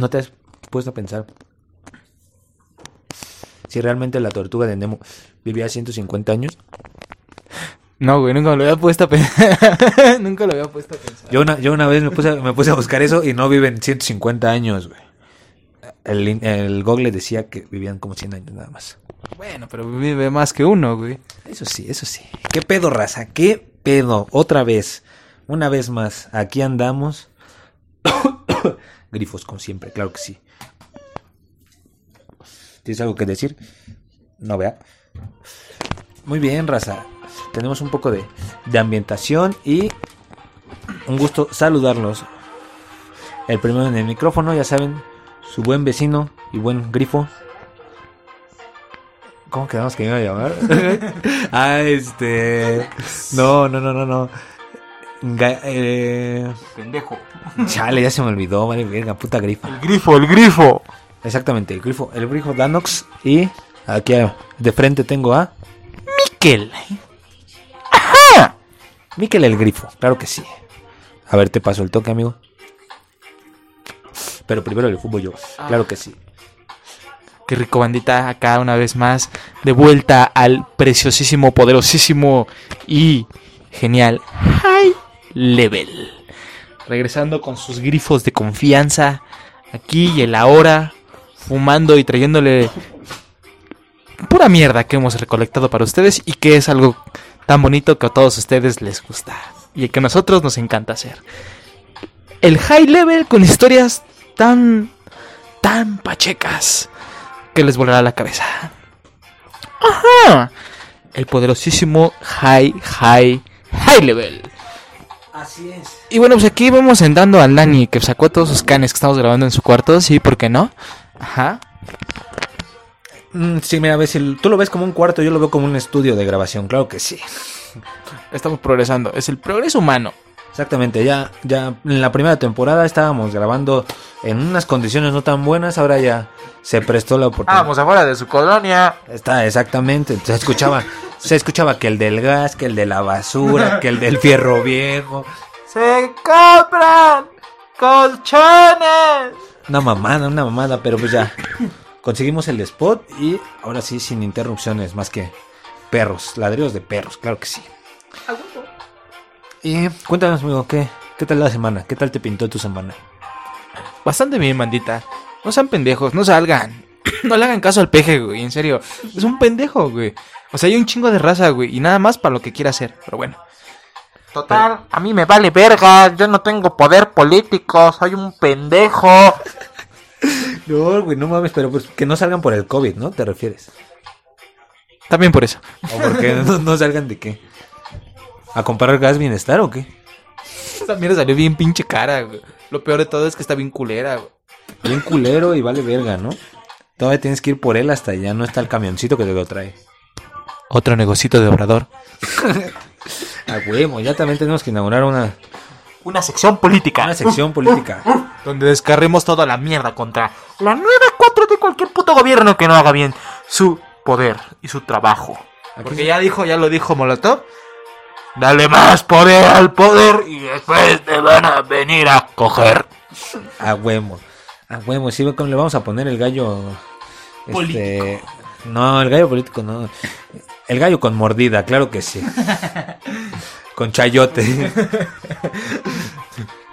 ¿No te has puesto a pensar si realmente la tortuga de Nemo vivía 150 años? No, güey, nunca me lo había puesto a pensar. nunca lo había puesto a pensar. Yo una, yo una vez me puse, a- me puse a buscar eso y no viven 150 años, güey. El, el Google decía que vivían como 100 años nada más. Bueno, pero vive más que uno, güey. Eso sí, eso sí. ¿Qué pedo, raza? ¿Qué pedo? Otra vez. Una vez más. Aquí andamos. Grifos, como siempre, claro que sí. ¿Tienes algo que decir? No, vea. Muy bien, raza. Tenemos un poco de, de ambientación y un gusto saludarlos. El primero en el micrófono, ya saben, su buen vecino y buen grifo. ¿Cómo quedamos que iba a llamar? ah, este. No, no, no, no, no. Ga- eh... Pendejo. Chale, ya se me olvidó, vale, verga, puta grifa. El grifo, el grifo. Exactamente, el grifo, el grifo Danox. Y aquí a- de frente tengo a Miquel. Miquel el grifo, claro que sí. A ver, te paso el toque, amigo. Pero primero el fútbol yo, claro que sí. Qué rico, bandita. Acá una vez más. De vuelta al preciosísimo, poderosísimo y genial High Level. Regresando con sus grifos de confianza. Aquí y el ahora. Fumando y trayéndole pura mierda que hemos recolectado para ustedes y que es algo tan bonito que a todos ustedes les gusta y que a nosotros nos encanta hacer. El high level con historias tan tan pachecas que les volará la cabeza. Ajá. El poderosísimo high high high level. Así es. Y bueno, pues aquí vamos entrando al Dani que sacó todos sus canes que estamos grabando en su cuarto, sí, ¿por qué no? Ajá. Mm, sí, mira, ves, tú lo ves como un cuarto, yo lo veo como un estudio de grabación, claro que sí. Estamos progresando, es el progreso humano. Exactamente, ya, ya en la primera temporada estábamos grabando en unas condiciones no tan buenas, ahora ya se prestó la oportunidad. afuera de su colonia. Está, exactamente, se escuchaba, se escuchaba que el del gas, que el de la basura, que el del fierro viejo. Se compran colchones. Una mamada, una mamada, pero pues ya. Conseguimos el spot y ahora sí sin interrupciones, más que perros, ladrillos de perros, claro que sí. Y cuéntanos, amigo, ¿qué, ¿qué tal la semana? ¿Qué tal te pintó tu semana? Bastante bien, bandita. No sean pendejos, no salgan. No le hagan caso al peje, güey, en serio. Es un pendejo, güey. O sea, hay un chingo de raza, güey, y nada más para lo que quiera hacer. Pero bueno. Total, a mí me vale verga, yo no tengo poder político, soy un pendejo. No, güey, no mames, pero pues que no salgan por el COVID, ¿no? ¿Te refieres? También por eso. ¿O porque no, no salgan de qué? ¿A comprar gas bienestar o qué? Esa mierda salió bien pinche cara, güey. Lo peor de todo es que está bien culera, güey. Bien culero y vale verga, ¿no? Todavía tienes que ir por él hasta allá, no está el camioncito que te lo trae. Otro negocito de obrador. A huevo, ya también tenemos que inaugurar una, Una sección política. una sección política. Donde descarremos toda la mierda contra la nueva 4 de cualquier puto gobierno que no haga bien su poder y su trabajo. Porque ya dijo, ya lo dijo Molotov. Dale más poder al poder y después te van a venir a coger. A huevo. A huevo, sí, le vamos a poner el gallo. Este, no, el gallo político no. El gallo con mordida, claro que sí. Con chayote.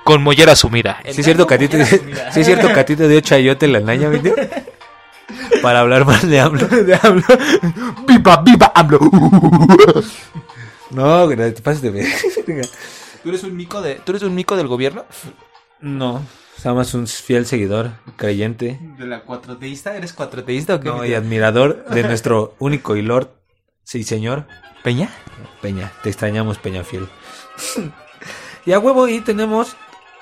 Con mollera sumida. Sí es cierto que a ti te, sí es cierto que a ti te dio chayote la naña, ¿viste? Para hablar mal de AMLO. ¡Viva, viva, AMLO! No, güey, te pases de verga. ¿Tú eres un mico de, ¿tú eres un mico del gobierno? No, somos un fiel seguidor, creyente. ¿De la cuatroteísta? ¿Eres cuatroteísta o qué? No, y admirador de nuestro único y lord, sí señor, ¿Peña? Peña. Te extrañamos, Peña Fiel. y a huevo, y tenemos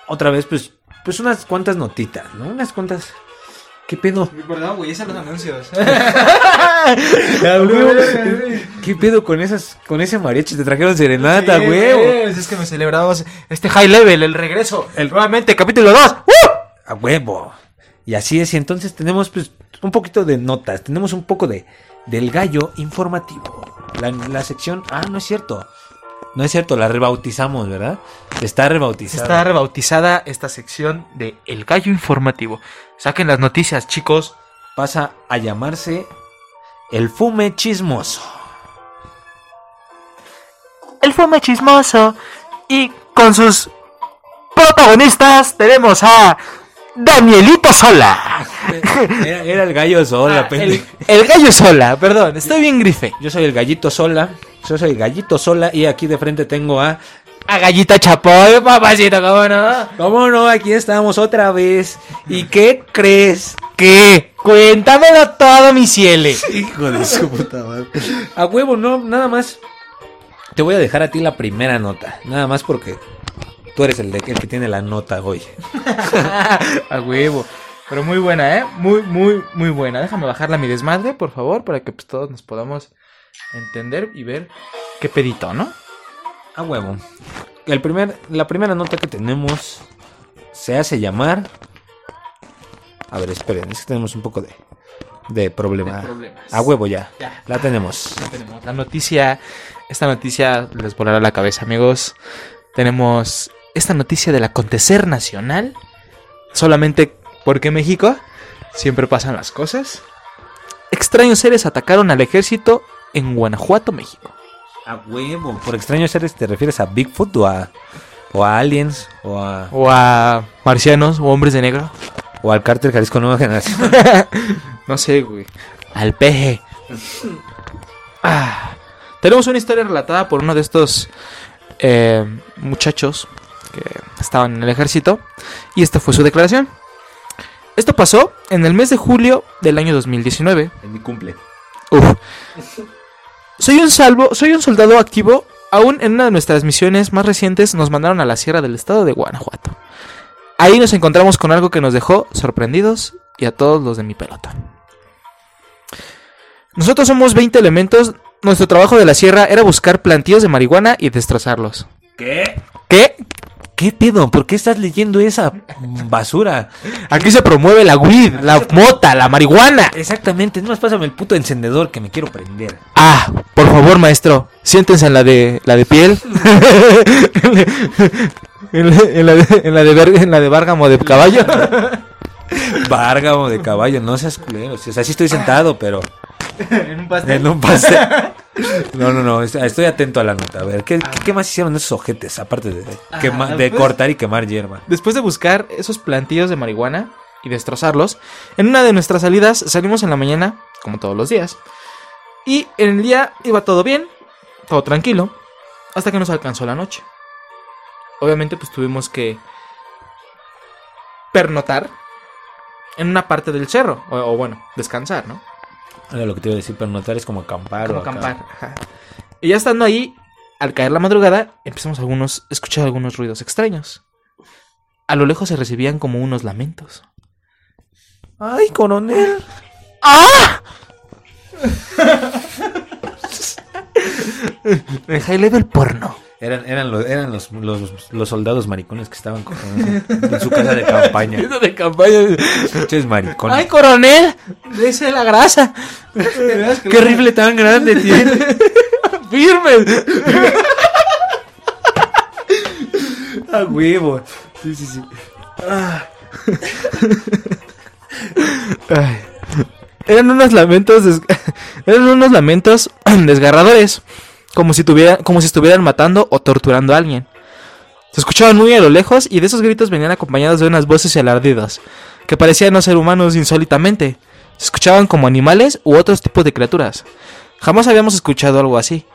otra vez, pues, pues unas cuantas notitas, ¿no? Unas cuantas. ¿Qué pedo? Perdón, güey, esos son los anuncios. ¿Qué pedo con esas, con ese mariachi? Te trajeron serenata, huevo. Es que me celebramos este high level, el regreso. El- Nuevamente, capítulo 2. A huevo. Y así es, y entonces tenemos pues un poquito de notas, tenemos un poco de del gallo informativo. La, la sección, ah, no es cierto. No es cierto, la rebautizamos, ¿verdad? Está rebautizada. está rebautizada esta sección de El Gallo Informativo. Saquen las noticias, chicos. Pasa a llamarse el fume chismoso. El Fume Chismoso. Y con sus protagonistas tenemos a Danielito Sola. Era, era el gallo sola, Ah, el, el gallo Sola, perdón, estoy bien grife. Yo soy el gallito sola. Yo soy el gallito sola y aquí de frente tengo a... A Gallita Chapoy, papacito, ¿cómo no? ¿Cómo no? Aquí estamos otra vez. ¿Y qué crees? ¿Qué? Cuéntamelo todo, mi ciele. Hijo de su puta madre. A huevo, no, nada más. Te voy a dejar a ti la primera nota. Nada más porque tú eres el, de, el que tiene la nota hoy. a huevo. Pero muy buena, ¿eh? Muy, muy, muy buena. Déjame bajarla a mi desmadre, por favor, para que pues, todos nos podamos entender y ver qué pedito, ¿no? A huevo. El primer, la primera nota que tenemos se hace llamar. A ver, esperen, es que tenemos un poco de, de problema. De problemas. A huevo ya. Ya. La tenemos. Ya tenemos la noticia. Esta noticia les volará la cabeza, amigos. Tenemos esta noticia del acontecer nacional. Solamente porque en México siempre pasan las cosas. Extraños seres atacaron al ejército en Guanajuato, México. A huevo. Por extraños seres, ¿te refieres a Bigfoot o a, o a aliens o a, O a marcianos o hombres de negro. o al cártel Jalisco Nueva Generación? No sé, güey. Al peje. Ah, tenemos una historia relatada por uno de estos eh, muchachos que estaban en el ejército. Y esta fue su declaración. Esto pasó en el mes de julio del año 2019. En mi cumple. Uf. Soy un salvo, soy un soldado activo. Aún en una de nuestras misiones más recientes nos mandaron a la sierra del estado de Guanajuato. Ahí nos encontramos con algo que nos dejó sorprendidos y a todos los de mi pelotón. Nosotros somos 20 elementos. Nuestro trabajo de la sierra era buscar plantíos de marihuana y destrozarlos. ¿Qué? ¿Qué? ¿Qué pedo? ¿Por qué estás leyendo esa basura? Aquí se promueve la weed, la mota, la marihuana. Exactamente, no más pásame el puto encendedor que me quiero prender. Ah, por favor, maestro, siéntense en la de la de piel. en, la, en la de en la de en la de bárgamo de caballo. Bárgamo de caballo, no seas culero. O sea, sí estoy sentado, pero en un en un pastel. No, no, no, est- estoy atento a la nota. A ver, ¿qué, qué más hicieron esos ojetes? Aparte de, quema- de pues- cortar y quemar hierba. Después de buscar esos plantillos de marihuana y destrozarlos, en una de nuestras salidas salimos en la mañana, como todos los días. Y en el día iba todo bien, todo tranquilo, hasta que nos alcanzó la noche. Obviamente pues tuvimos que pernotar en una parte del cerro, o, o bueno, descansar, ¿no? Era lo que te iba a decir, pero notar es como acampar. Como o acá. acampar. ajá. Y ya estando ahí, al caer la madrugada, empezamos algunos, a escuchar algunos ruidos extraños. A lo lejos se recibían como unos lamentos. Ay, coronel. ¡Ah! En high level porno. Eran, eran, los, eran los, los, los soldados maricones que estaban con- en su casa de campaña. de campaña. Pinches maricones. ¡Ay, coronel! Dese la grasa. qué rifle tan grande tiene. ¡Firme! A huevo. Sí, sí, sí. Ay. Eran unos lamentos des- eran unos lamentos desgarradores, como si tuviera- como si estuvieran matando o torturando a alguien. Se escuchaban muy a lo lejos y de esos gritos venían acompañados de unas voces y alardidos que parecían no ser humanos insólitamente. Se escuchaban como animales u otros tipos de criaturas. Jamás habíamos escuchado algo así.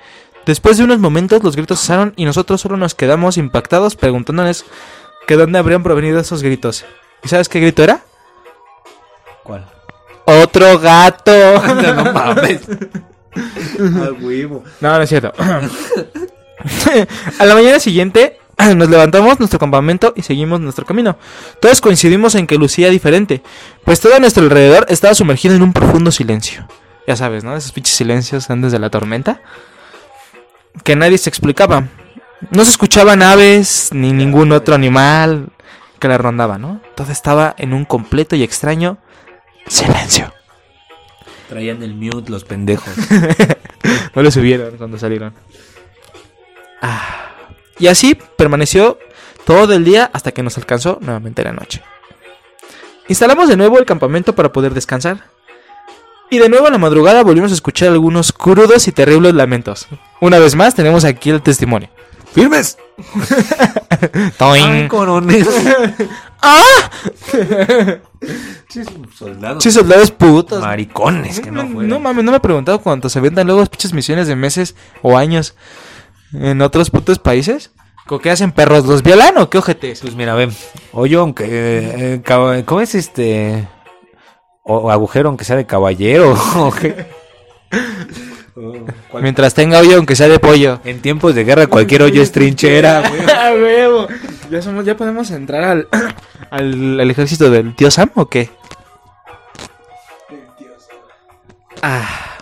Después de unos momentos los gritos cesaron y nosotros solo nos quedamos impactados preguntándonos que dónde habrían provenido esos gritos. ¿Y sabes qué grito era? ¿Cuál? Otro gato. No, no mames. Huevo. No, no es cierto. A la mañana siguiente nos levantamos nuestro campamento y seguimos nuestro camino. Todos coincidimos en que lucía diferente, pues todo a nuestro alrededor estaba sumergido en un profundo silencio. Ya sabes, ¿no? Esos pinches silencios antes de la tormenta. Que nadie se explicaba. No se escuchaban aves ni ningún otro animal que la rondaba, ¿no? Todo estaba en un completo y extraño silencio. Traían el mute los pendejos. No le subieron cuando salieron. Ah. Y así permaneció todo el día hasta que nos alcanzó nuevamente la noche. Instalamos de nuevo el campamento para poder descansar. Y de nuevo a la madrugada volvimos a escuchar algunos crudos y terribles lamentos. Una vez más tenemos aquí el testimonio. ¡Firmes! ¡Ay, coronel! ¡Ah! Sí, soldados. Sí, soldados putos. Maricones que no no, mames, no me he preguntado cuánto se vendan luego las pinches misiones de meses o años en otros putos países. ¿Con qué hacen perros? ¿Los violan o qué ojetes? Pues mira, ven. Oye, aunque. eh, cab- ¿Cómo es este.? O, agujero, aunque sea de caballero. Mientras tenga hoyo, aunque sea de pollo. En tiempos de guerra, cualquier hoyo es trinchera, güey. ¿Ya, somos, ¿Ya podemos entrar al, al, ejército del tío Sam o qué? Ah.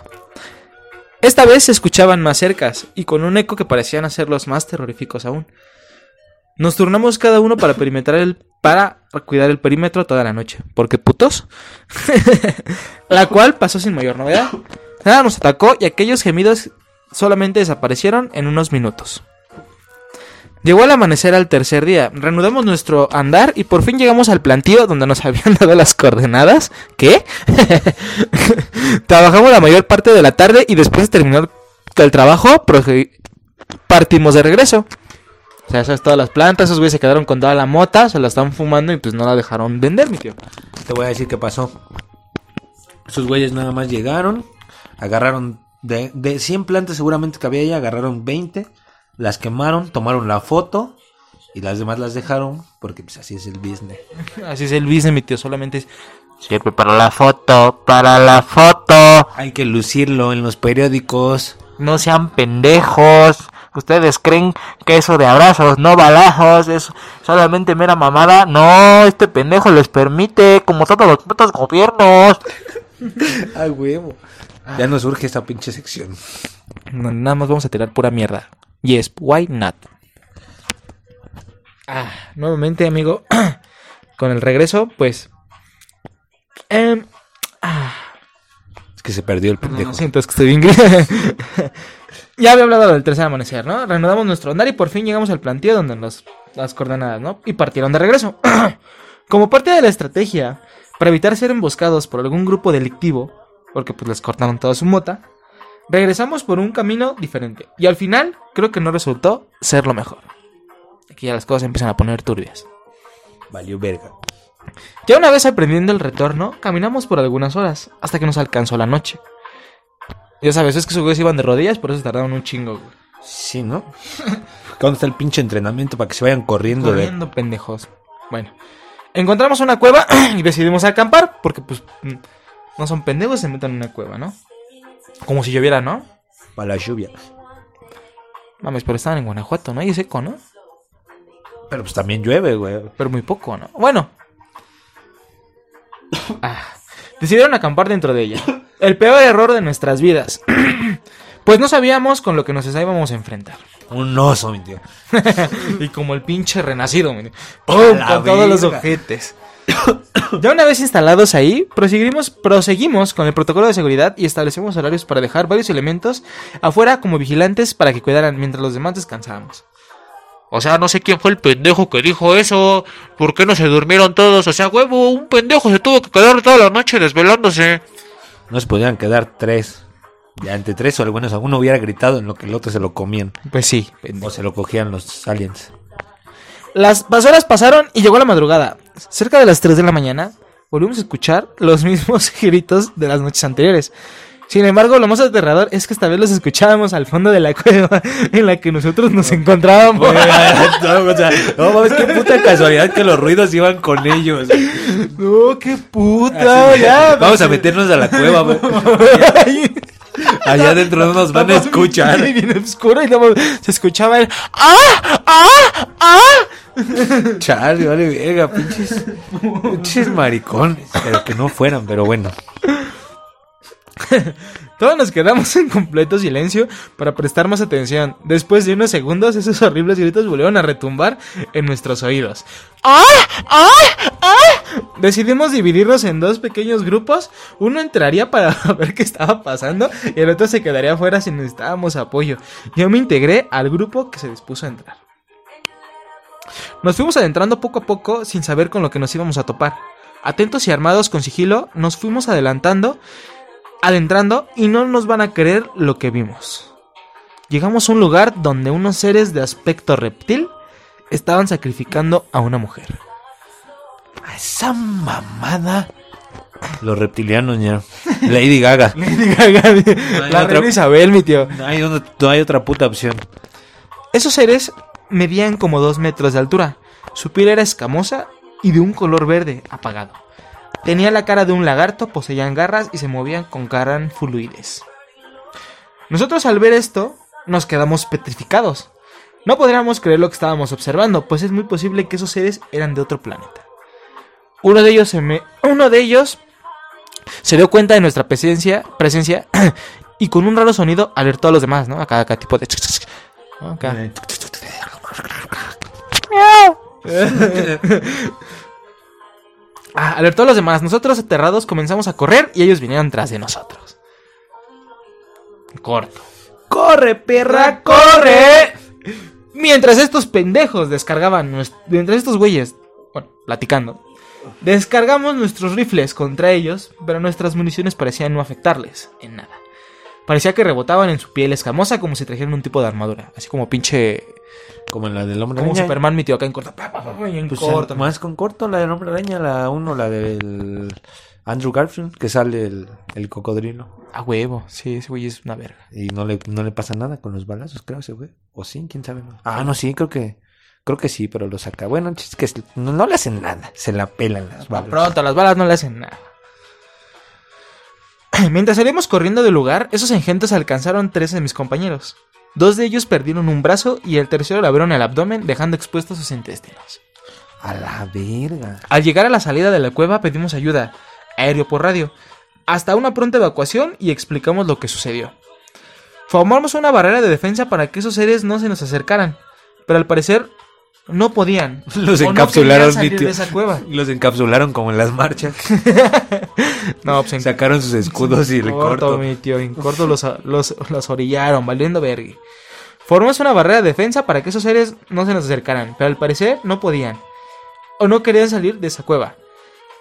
Esta vez se escuchaban más cercas y con un eco que parecían hacerlos más terroríficos aún. Nos turnamos cada uno para perimetrar el para cuidar el perímetro toda la noche. ¿Por qué putos? la cual pasó sin mayor novedad. Nada nos atacó y aquellos gemidos solamente desaparecieron en unos minutos. Llegó el amanecer al tercer día. Reanudamos nuestro andar y por fin llegamos al plantío donde nos habían dado las coordenadas. ¿Qué? Trabajamos la mayor parte de la tarde y después de terminar el trabajo partimos de regreso. O sea, esas todas las plantas, esos güeyes se quedaron con toda la mota, se la están fumando y pues no la dejaron vender, mi tío. Te voy a decir qué pasó. Sus güeyes nada más llegaron, agarraron de, de 100 plantas seguramente que había ahí, agarraron 20, las quemaron, tomaron la foto y las demás las dejaron porque pues así es el business. Así es el business, mi tío, solamente es... Sirve para la foto, para la foto. Hay que lucirlo en los periódicos. No sean pendejos. ¿Ustedes creen que eso de abrazos, no balazos, es solamente mera mamada? No, este pendejo les permite, como todos los putos gobiernos. Ay, huevo. Ya nos surge esta pinche sección. No, nada más vamos a tirar pura mierda. Yes, why not? Ah, nuevamente, amigo. con el regreso, pues. em, Es que se perdió el no, pendejo. lo siento, es que estoy bien ya había hablado del tercer amanecer, ¿no? Reanudamos nuestro andar y por fin llegamos al plantío donde nos las coordenadas, ¿no? Y partieron de regreso. Como parte de la estrategia, para evitar ser emboscados por algún grupo delictivo, porque pues les cortaron toda su mota, regresamos por un camino diferente. Y al final, creo que no resultó ser lo mejor. Aquí ya las cosas empiezan a poner turbias. Valió verga. Ya una vez aprendiendo el retorno, caminamos por algunas horas, hasta que nos alcanzó la noche. Ya sabes, es que esos güeyes iban de rodillas, por eso tardaron un chingo, güey. Sí, ¿no? ¿Dónde está el pinche entrenamiento para que se vayan corriendo, de... Corriendo, pendejos. Bueno, encontramos una cueva y decidimos acampar, porque pues mm, no son pendejos, se meten en una cueva, ¿no? Como si lloviera, ¿no? para la lluvia? Mames, pero estaban en Guanajuato, ¿no? Y es seco, ¿no? Pero pues también llueve, güey. Pero muy poco, ¿no? Bueno. Ah, decidieron acampar dentro de ella. El peor error de nuestras vidas. pues no sabíamos con lo que nos íbamos a enfrentar. Un oso, mi tío. y como el pinche renacido, mire. A ¡Pum! Con todos los ojetes. ya una vez instalados ahí, proseguimos, proseguimos con el protocolo de seguridad y establecimos horarios para dejar varios elementos afuera como vigilantes para que cuidaran mientras los demás descansábamos. O sea, no sé quién fue el pendejo que dijo eso. ¿Por qué no se durmieron todos? O sea, huevo, un pendejo se tuvo que quedar toda la noche desvelándose. No se podían quedar tres. Ya entre tres o algunos alguno hubiera gritado en lo que el otro se lo comían. Pues sí. O se lo cogían los aliens. Las horas pasaron y llegó la madrugada. Cerca de las 3 de la mañana, volvimos a escuchar los mismos gritos de las noches anteriores. Sin embargo, lo más aterrador es que esta vez los escuchábamos al fondo de la cueva en la que nosotros nos encontrábamos. no, o sea, no mames, qué puta casualidad que los ruidos iban con ellos. No, qué puta, ya. Vamos a meternos a la cueva, güey. Allá adentro no nos van a escuchar. Bien, bien oscuro y luego se escuchaba el ¡Ah! ¡Ah! ¡Ah! Chale, vale, verga, pinches. Pinches maricones. Pero que no fueran, pero bueno. Todos nos quedamos en completo silencio para prestar más atención. Después de unos segundos, esos horribles gritos volvieron a retumbar en nuestros oídos. ¡Ah! ¡Ah! ¡Ah! Decidimos dividirnos en dos pequeños grupos. Uno entraría para ver qué estaba pasando y el otro se quedaría afuera si necesitábamos apoyo. Yo me integré al grupo que se dispuso a entrar. Nos fuimos adentrando poco a poco sin saber con lo que nos íbamos a topar. Atentos y armados con sigilo, nos fuimos adelantando, adentrando y no nos van a creer lo que vimos. Llegamos a un lugar donde unos seres de aspecto reptil estaban sacrificando a una mujer. A esa mamada. Los reptilianos ya. Lady Gaga. Lady Gaga, la otra- Isabel, mi tío. No hay, una- no hay otra puta opción. Esos seres medían como dos metros de altura. Su piel era escamosa y de un color verde apagado. Tenía la cara de un lagarto, poseían garras y se movían con gran fluidez. Nosotros al ver esto nos quedamos petrificados. No podríamos creer lo que estábamos observando, pues es muy posible que esos seres eran de otro planeta. Uno de ellos se me, uno de ellos se dio cuenta de nuestra presencia, presencia y con un raro sonido alertó a los demás, ¿no? Acá, acá tipo de. Ah, alertó a los demás. Nosotros aterrados comenzamos a correr y ellos vinieron tras de nosotros. Corto. ¡Corre, perra! ¡Corre! Mientras estos pendejos descargaban, mientras estos güeyes, bueno, platicando, descargamos nuestros rifles contra ellos, pero nuestras municiones parecían no afectarles en nada. Parecía que rebotaban en su piel escamosa como si trajeran un tipo de armadura, así como pinche, Como en la del hombre como araña. Superman metió acá en corto, pa, en Pues, corto. más con corto, la del hombre araña, la uno, la del Andrew Garfield, que sale el, el cocodrilo. A huevo, sí, ese güey es una verga. Y no le, no le pasa nada con los balazos, creo, ese güey. O sí, quién sabe. Ah, no, sí, creo que. Creo que sí, pero lo saca. Bueno, es que no, no le hacen nada. Se la pelan las balas. pronto, las balas no le hacen nada. Mientras salíamos corriendo del lugar, esos engentes alcanzaron tres de mis compañeros. Dos de ellos perdieron un brazo y el tercero le abrieron el abdomen dejando expuestos sus intestinos. A la verga. Al llegar a la salida de la cueva pedimos ayuda, aéreo por radio, hasta una pronta evacuación y explicamos lo que sucedió. Formamos una barrera de defensa para que esos seres no se nos acercaran, pero al parecer no podían. Los no encapsularon, tío. de esa cueva. Los encapsularon como en las marchas. No, pues en Sacaron sus escudos y el corto. mi tío, en corto los, los, los orillaron, valiendo verga. Formamos una barrera de defensa para que esos seres no se nos acercaran, pero al parecer no podían. O no querían salir de esa cueva.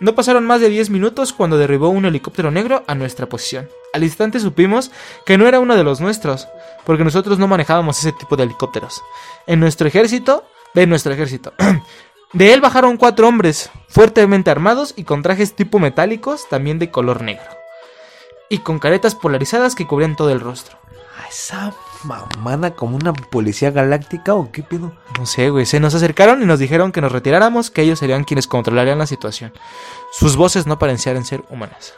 No pasaron más de 10 minutos cuando derribó un helicóptero negro a nuestra posición. Al instante supimos que no era uno de los nuestros, porque nosotros no manejábamos ese tipo de helicópteros. En nuestro ejército, de nuestro ejército. De él bajaron cuatro hombres, fuertemente armados y con trajes tipo metálicos, también de color negro. Y con caretas polarizadas que cubrían todo el rostro. ¿A esa mamada como una policía galáctica o qué pedo? No sé, güey. Se nos acercaron y nos dijeron que nos retiráramos, que ellos serían quienes controlarían la situación. Sus voces no parecían ser humanas.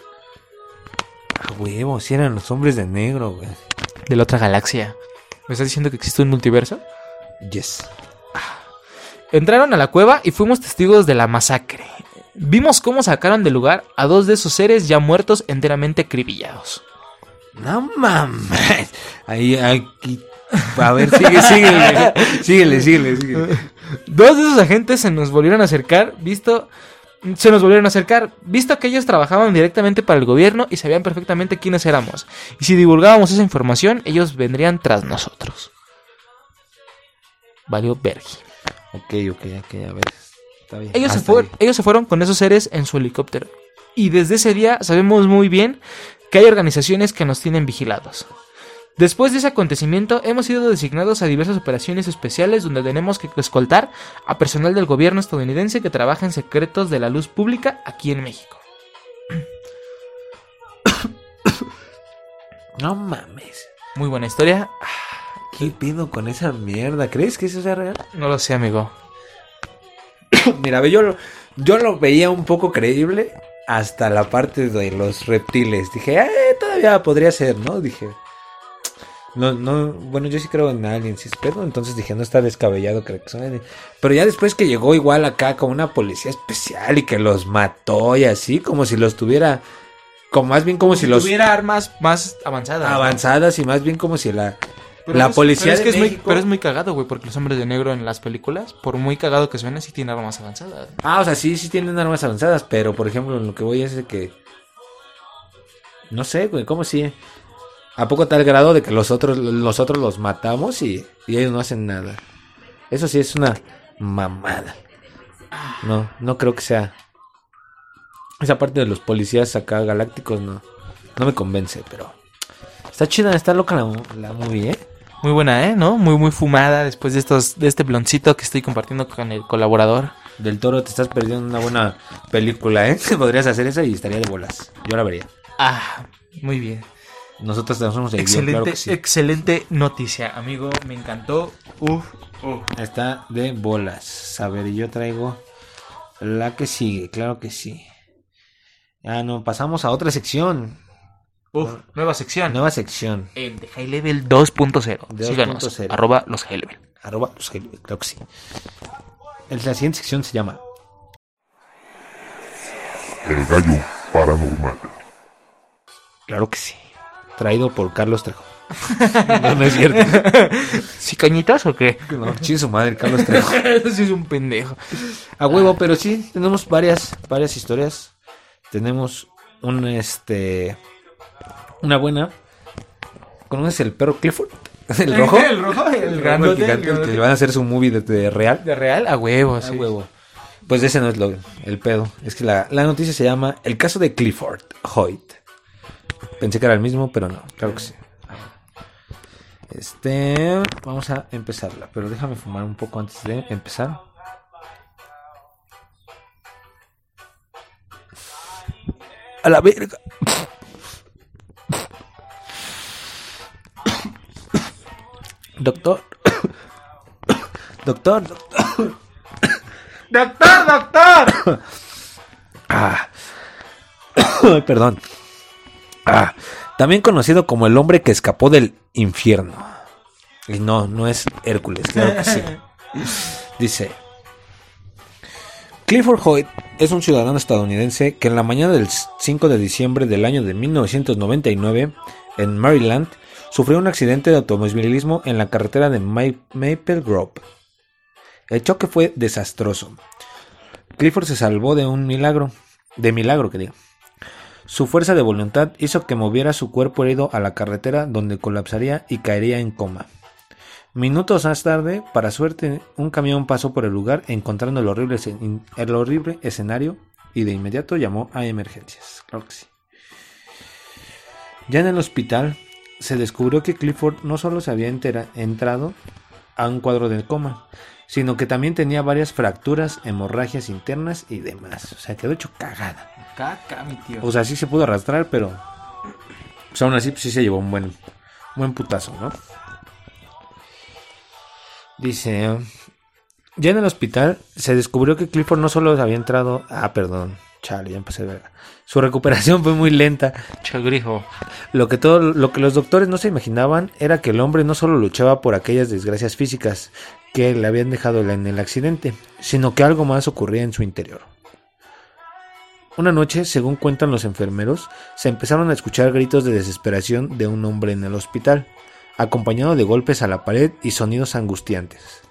A huevo, si eran los hombres de negro, güey. De la otra galaxia. ¿Me estás diciendo que existe un multiverso? Yes. Entraron a la cueva y fuimos testigos de la masacre. Vimos cómo sacaron del lugar a dos de esos seres ya muertos enteramente acribillados. No mames. Ahí, aquí. A ver, sigue, síguele. síguele, síguele, síguele. Dos de esos agentes se nos volvieron a acercar, visto... Se nos volvieron a acercar, visto que ellos trabajaban directamente para el gobierno y sabían perfectamente quiénes éramos. Y si divulgábamos esa información, ellos vendrían tras nosotros. Valió Bergi. Ok, ok, ok, a ver. Está bien. Ellos, se Hasta fueron, ellos se fueron con esos seres en su helicóptero. Y desde ese día sabemos muy bien que hay organizaciones que nos tienen vigilados. Después de ese acontecimiento hemos sido designados a diversas operaciones especiales donde tenemos que escoltar a personal del gobierno estadounidense que trabaja en secretos de la luz pública aquí en México. No mames. Muy buena historia. ¿Qué pedo con esa mierda? ¿Crees que eso sea real? No lo sé, amigo. Mira, ve, yo lo, yo lo veía un poco creíble hasta la parte de los reptiles. Dije, eh, todavía podría ser, ¿no? Dije, no, no, bueno, yo sí creo en aliens, ¿sí es pedo? Entonces dije, no está descabellado, creo que son aliens. Pero ya después que llegó igual acá con una policía especial y que los mató y así, como si los tuviera, como más bien como si los tuviera armas más avanzadas. ¿no? avanzadas y más bien como si la La es- policía pero es, de que es muy, pero es muy cagado, güey, porque los hombres de negro en las películas, por muy cagado que suene, sí tienen armas avanzadas. Ah, o sea, sí, sí tienen armas avanzadas, pero por ejemplo, en lo que voy es de que. No sé, güey, ¿cómo si? ¿A poco tal grado de que los otros, nosotros los matamos y, y ellos no hacen nada? Eso sí es una mamada. No, no creo que sea. Esa parte de los policías acá galácticos no, no me convence, pero. Está chida, está loca la, la movie, ¿eh? Muy buena, ¿eh? ¿No? Muy, muy fumada después de estos, de este bloncito que estoy compartiendo con el colaborador. Del toro te estás perdiendo una buena película, ¿eh? Podrías hacer esa y estaría de bolas. Yo la vería. Ah, muy bien. Nosotros tenemos el guion, Excelente, claro que sí. excelente noticia, amigo. Me encantó. Uf, uf. Está de bolas. A ver, y yo traigo la que sigue, claro que sí. Ah, no, pasamos a otra sección. Uf, nueva sección. Nueva sección. En The High Level 2.0. De Síganos. 2.0. Arroba los High Level. Arroba, pues, claro que sí. La siguiente sección se llama El gallo paranormal. Claro que sí. Traído por Carlos Trejo. no, no es cierto. ¿Sí cañitas o qué? No, su madre, Carlos Trejo. sí es un pendejo. A huevo, pero sí, tenemos varias, varias historias. Tenemos un este una buena. ¿Conoces el perro Clifford? ¿El rojo? El rojo, el El grandote, gigante, el que le van a hacer su movie de, de real. ¿De real? A huevo, A sí. huevo. Pues ese no es lo, el pedo. Es que la, la noticia se llama El caso de Clifford Hoyt. Pensé que era el mismo, pero no. Claro que sí. Este. Vamos a empezarla. Pero déjame fumar un poco antes de empezar. A la verga. Doctor. Doctor, doctor. ¡Doctor, doctor! Ah. Perdón. Ah. También conocido como el hombre que escapó del infierno. Y no, no es Hércules, claro que sí. Dice. Clifford Hoyt es un ciudadano estadounidense que en la mañana del 5 de diciembre del año de 1999, en Maryland, sufrió un accidente de automovilismo en la carretera de Ma- Maple Grove. El choque fue desastroso. Clifford se salvó de un milagro, de milagro que diga. Su fuerza de voluntad hizo que moviera su cuerpo herido a la carretera donde colapsaría y caería en coma. Minutos más tarde, para suerte, un camión pasó por el lugar encontrando el horrible, el horrible escenario y de inmediato llamó a emergencias. Claro que sí. Ya en el hospital, se descubrió que Clifford no solo se había entrado a un cuadro de coma, sino que también tenía varias fracturas, hemorragias internas y demás. O sea, quedó hecho cagada. Caca, mi tío. O sea, sí se pudo arrastrar, pero pues aún así pues, sí se llevó un buen, buen putazo, ¿no? Dice, ya en el hospital se descubrió que Clifford no solo había entrado... Ah, perdón, chale, ya empecé a ver. Su recuperación fue muy lenta. Chagrijo. Lo que, todo, lo que los doctores no se imaginaban era que el hombre no solo luchaba por aquellas desgracias físicas que le habían dejado en el accidente, sino que algo más ocurría en su interior. Una noche, según cuentan los enfermeros, se empezaron a escuchar gritos de desesperación de un hombre en el hospital, acompañado de golpes a la pared y sonidos angustiantes.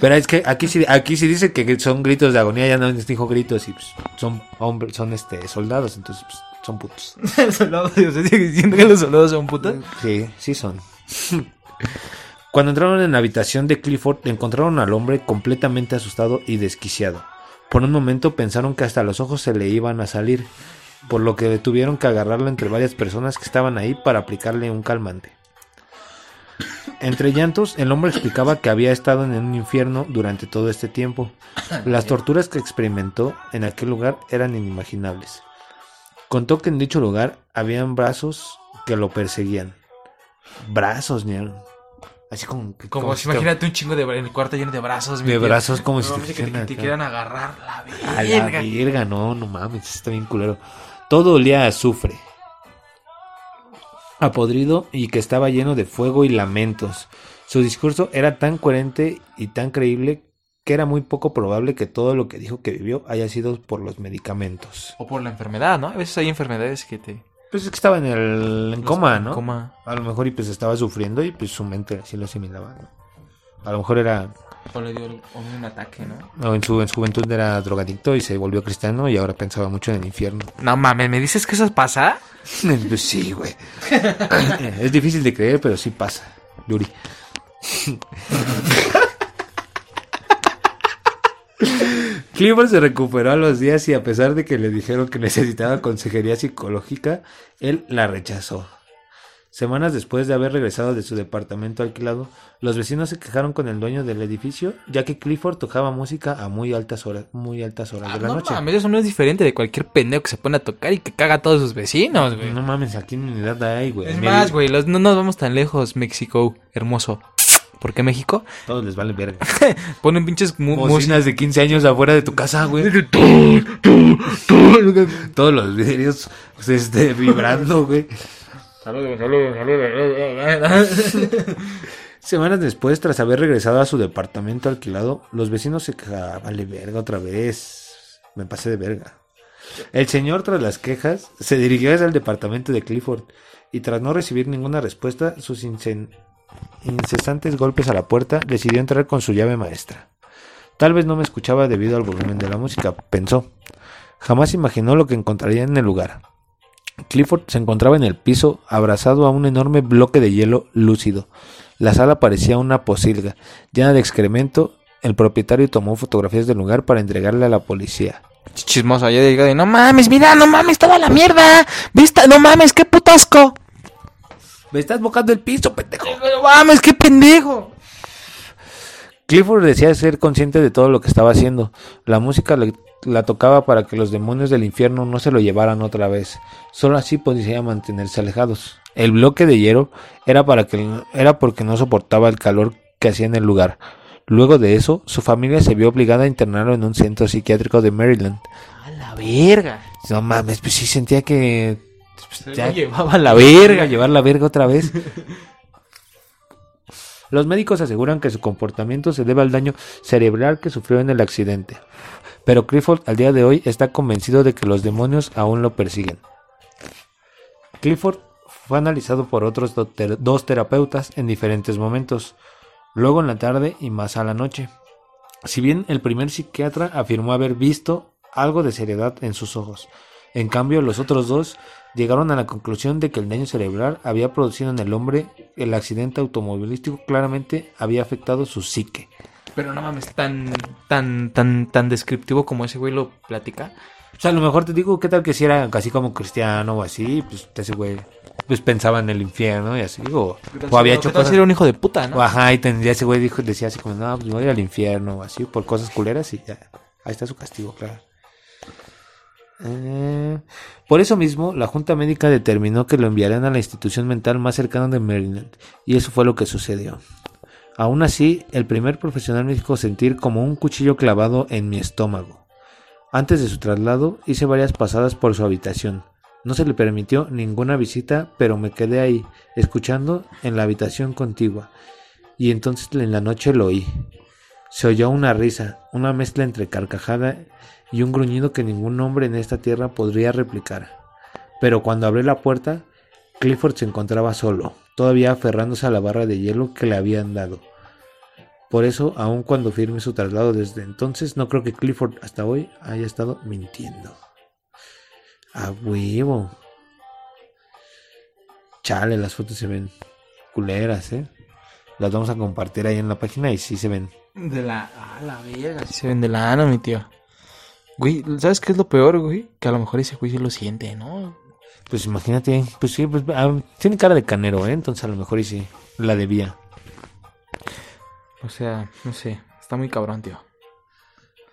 Pero es que aquí sí, aquí sí dice que son gritos de agonía, ya no les dijo gritos y pues, son hombres, son este soldados, entonces pues, son putos. soldados, diciendo que los soldados son putas. Sí, sí son. Cuando entraron en la habitación de Clifford, encontraron al hombre completamente asustado y desquiciado. Por un momento pensaron que hasta los ojos se le iban a salir, por lo que tuvieron que agarrarlo entre varias personas que estaban ahí para aplicarle un calmante. Entre llantos, el hombre explicaba que había estado en un infierno durante todo este tiempo. Las torturas que experimentó en aquel lugar eran inimaginables. Contó que en dicho lugar habían brazos que lo perseguían. Brazos, ñero. Así como que- Como si imagínate un chingo de en el cuarto lleno de brazos. De brazos como No si te que, te, te quieran agarrar la A la verga. verga, no, no mames, está bien culero. Todo olía a azufre. Apodrido y que estaba lleno de fuego y lamentos. Su discurso era tan coherente y tan creíble que era muy poco probable que todo lo que dijo que vivió haya sido por los medicamentos. O por la enfermedad, ¿no? A veces hay enfermedades que te, Pues es que estaba en el en coma, ¿no? Coma. A lo mejor y pues estaba sufriendo y pues su mente así lo asimilaba. ¿no? A lo mejor era O le dio un ataque, ¿no? o en su en su juventud era drogadicto y se volvió cristiano y ahora pensaba mucho en el infierno. No mames, ¿me dices que eso pasa? Pues sí, güey. es difícil de creer, pero sí pasa. Yuri. Clifford se recuperó a los días y a pesar de que le dijeron que necesitaba consejería psicológica, él la rechazó. Semanas después de haber regresado de su departamento alquilado, los vecinos se quejaron con el dueño del edificio, ya que Clifford tocaba música a muy altas horas, muy altas horas Ah, de la no noche. mames, eso no es diferente de cualquier pendejo que se pone a tocar y que caga a todos sus vecinos, güey. No mames, aquí en mi unidad hay, güey. es Mira, más, güey, los- no nos vamos tan lejos, México, hermoso. ¿Por qué México? Todos les vale verga. Ponen pinches músicas. De 15 años afuera de tu casa, güey. Todos los vidrios este, vibrando, güey. Semanas después, tras haber regresado a su departamento alquilado, los vecinos se quejaban, vale verga otra vez. Me pasé de verga. El señor, tras las quejas, se dirigió hacia el departamento de Clifford y tras no recibir ninguna respuesta, sus incesantes golpes a la puerta, decidió entrar con su llave maestra. Tal vez no me escuchaba debido al volumen de la música, pensó. Jamás imaginó lo que encontraría en el lugar. Clifford se encontraba en el piso, abrazado a un enorme bloque de hielo lúcido. La sala parecía una posilga, llena de excremento. El propietario tomó fotografías del lugar para entregarle a la policía. Chismoso, ya llega de no mames, mira, no mames, toda la mierda. ¿Viste? No mames, qué putasco. ¡Me estás bocando el piso, pendejo! No mames, qué pendejo. Clifford decía ser consciente de todo lo que estaba haciendo. La música le- la tocaba para que los demonios del infierno no se lo llevaran otra vez. Solo así podía mantenerse alejados. El bloque de hielo era para que era porque no soportaba el calor que hacía en el lugar. Luego de eso, su familia se vio obligada a internarlo en un centro psiquiátrico de Maryland. A la verga. No mames, pues sí sentía que Se Ya- llevaba la verga. llevar la verga otra vez. Los médicos aseguran que su comportamiento se debe al daño cerebral que sufrió en el accidente. Pero Clifford al día de hoy está convencido de que los demonios aún lo persiguen. Clifford fue analizado por otros dos terapeutas en diferentes momentos, luego en la tarde y más a la noche. Si bien el primer psiquiatra afirmó haber visto algo de seriedad en sus ojos, en cambio los otros dos llegaron a la conclusión de que el daño cerebral había producido en el hombre el accidente automovilístico claramente había afectado su psique. Pero no mames, tan, tan, tan, tan descriptivo como ese güey lo platica. O sea, a lo mejor te digo, ¿qué tal que si era casi como cristiano o así? Pues ese güey pues pensaba en el infierno y así, o, o había hecho cosas... Era un hijo de puta, ¿no? O ajá, y tendría ese güey dijo, decía así como, no, pues voy a ir al infierno o así, por cosas culeras y ya. Ahí está su castigo, claro. Eh, por eso mismo, la Junta Médica determinó que lo enviaran a la institución mental más cercana de Maryland, y eso fue lo que sucedió. Aún así, el primer profesional me dijo sentir como un cuchillo clavado en mi estómago. Antes de su traslado, hice varias pasadas por su habitación. No se le permitió ninguna visita, pero me quedé ahí, escuchando en la habitación contigua. Y entonces en la noche lo oí. Se oyó una risa, una mezcla entre carcajada y un gruñido que ningún hombre en esta tierra podría replicar. Pero cuando abrí la puerta, Clifford se encontraba solo, todavía aferrándose a la barra de hielo que le habían dado. Por eso, aun cuando firme su traslado desde entonces, no creo que Clifford hasta hoy haya estado mintiendo. A huevo. Chale, las fotos se ven culeras, ¿eh? Las vamos a compartir ahí en la página y sí se ven. De la... A la verga, sí se ven de la ano, mi tío. Güey, ¿sabes qué es lo peor, güey? Que a lo mejor ese güey sí lo siente, ¿no? Pues imagínate, pues sí, pues ah, tiene cara de canero, ¿eh? Entonces a lo mejor y sí, la debía. O sea, no sé, está muy cabrón, tío.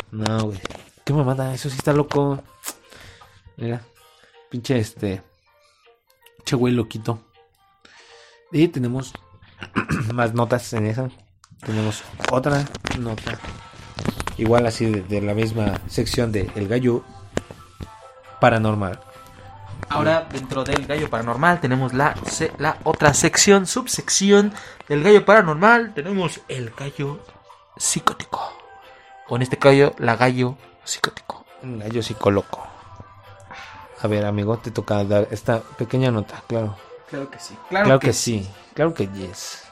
No, güey. Qué mamada, eso sí está loco. Mira, pinche este. Pinche güey loquito. Y tenemos más notas en esa. Tenemos otra nota. Igual así de, de la misma sección de El Gallo Paranormal. Ahora, dentro del gallo paranormal, tenemos la, se- la otra sección, subsección del gallo paranormal. Tenemos el gallo psicótico. O en este gallo, la gallo psicótico. Un gallo psicoloco. A ver, amigo, te toca dar esta pequeña nota, claro. Claro que sí. Claro, que, sí. Claro que yes.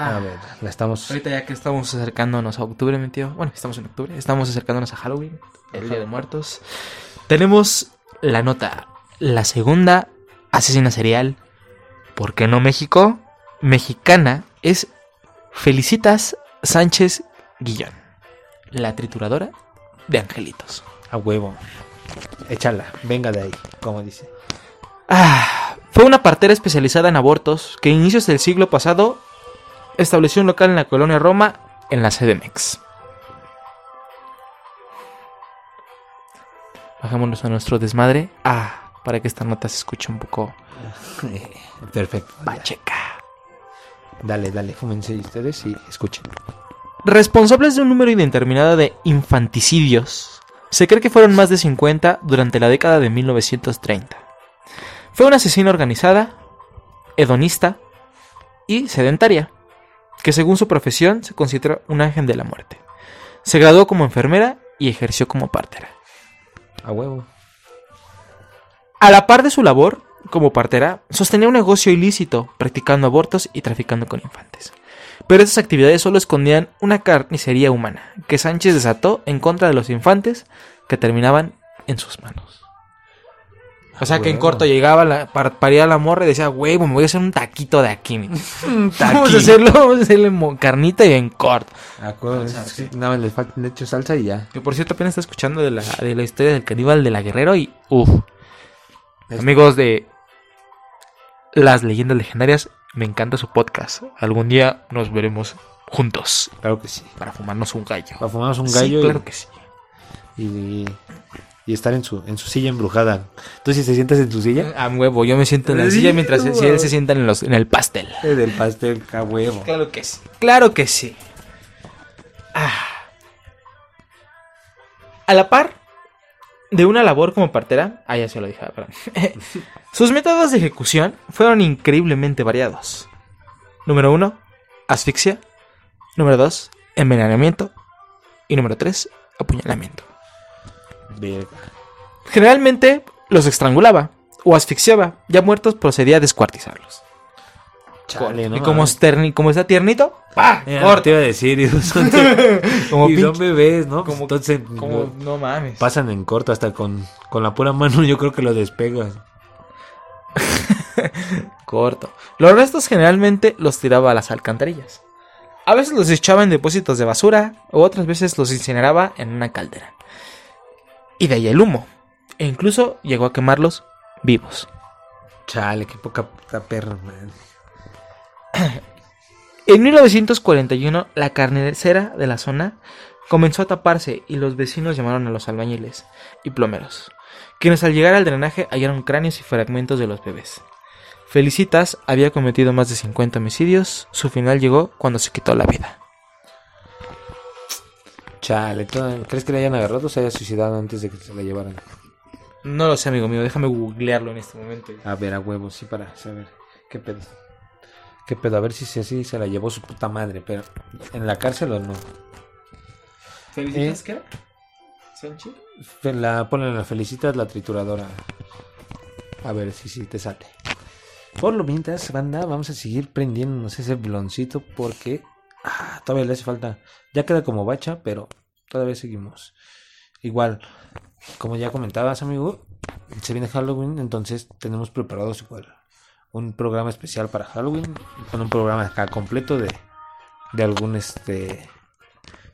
Ah, A ver, la estamos... Ahorita ya que estamos acercándonos a octubre, mi tío. Bueno, estamos en octubre. Estamos acercándonos a Halloween, el Día de Muertos. Tenemos la nota. La segunda asesina serial. ¿Por qué no México? Mexicana es Felicitas Sánchez Guillón. La trituradora de angelitos. A huevo. Échala, venga de ahí, como dice. Ah, fue una partera especializada en abortos que a inicios del siglo pasado estableció un local en la colonia Roma en la CDMX. Bajámonos a nuestro desmadre. Ah, para que esta nota se escuche un poco Perfecto. pacheca. Dale, dale, fúmense ustedes y escuchen. Responsables de un número indeterminado de infanticidios. Se cree que fueron más de 50 durante la década de 1930. Fue una asesina organizada, hedonista y sedentaria, que según su profesión se considera un ángel de la muerte. Se graduó como enfermera y ejerció como partera. A huevo. A la par de su labor como partera, sostenía un negocio ilícito, practicando abortos y traficando con infantes. Pero estas actividades solo escondían una carnicería humana, que Sánchez desató en contra de los infantes que terminaban en sus manos. O sea que en corto llegaba, la, par- paría la morra y decía, huevo, me voy a hacer un taquito de aquí. mi". Vamos a hacerlo, vamos a hacerle carnita y en corto. A huevo, es- sí, Nada más le falta le echo salsa y ya. Que por cierto apenas está escuchando de la, de la historia del caníbal de la Guerrero y uff. Es- Amigos de las leyendas legendarias, me encanta su podcast. Algún día nos veremos juntos Claro que sí. para fumarnos un gallo. Para fumarnos un Sí, gallo y- claro que sí. y, y estar en su, en su silla embrujada. ¿Tú si te sientas en tu silla? A huevo, yo me siento en la silla mientras si él se sienta en, los, en el pastel. Eh, del pastel, a huevo. Claro que sí. Claro que sí. Ah. A la par de una labor como partera, ah, ya se lo dije, ah, perdón. Sus métodos de ejecución fueron increíblemente variados. Número uno, asfixia. Número dos, envenenamiento. Y número tres, apuñalamiento. Verga. Generalmente los estrangulaba o asfixiaba. Ya muertos procedía a descuartizarlos. Chale, no y como, es terni- como está tiernito, ¡pa! Corta. te iba a decir, y son, Como y son bebés, ¿no? como- Entonces Como, no mames. pasan en corto hasta con, con la pura mano, yo creo que lo despegas. Corto. Los restos generalmente los tiraba a las alcantarillas. A veces los echaba en depósitos de basura, o otras veces los incineraba en una caldera. Y de ahí el humo. E incluso llegó a quemarlos vivos. Chale, qué poca puta perra, man. En 1941, la carnicera de la zona comenzó a taparse y los vecinos llamaron a los albañiles y plomeros, quienes al llegar al drenaje hallaron cráneos y fragmentos de los bebés. Felicitas había cometido más de 50 homicidios, su final llegó cuando se quitó la vida. Chale, ¿tú- ¿crees que le hayan agarrado o se haya suicidado antes de que se la llevaran? No lo sé, amigo mío, déjame googlearlo en este momento. A ver, a huevos, sí, para saber qué pedo. Qué pedo, a ver si se- así se la llevó su puta madre, pero en la cárcel o no. ¿Felicitas Eh. qué? ¿Sánchez? La ponen la felicitas la trituradora. A ver si sí te sale. Por lo mientras, banda, vamos a seguir prendiéndonos ese bloncito porque ah, todavía le hace falta. Ya queda como bacha, pero todavía seguimos. Igual, como ya comentabas, amigo, se viene Halloween, entonces tenemos preparados igual un programa especial para Halloween, con un programa acá completo de, de algún este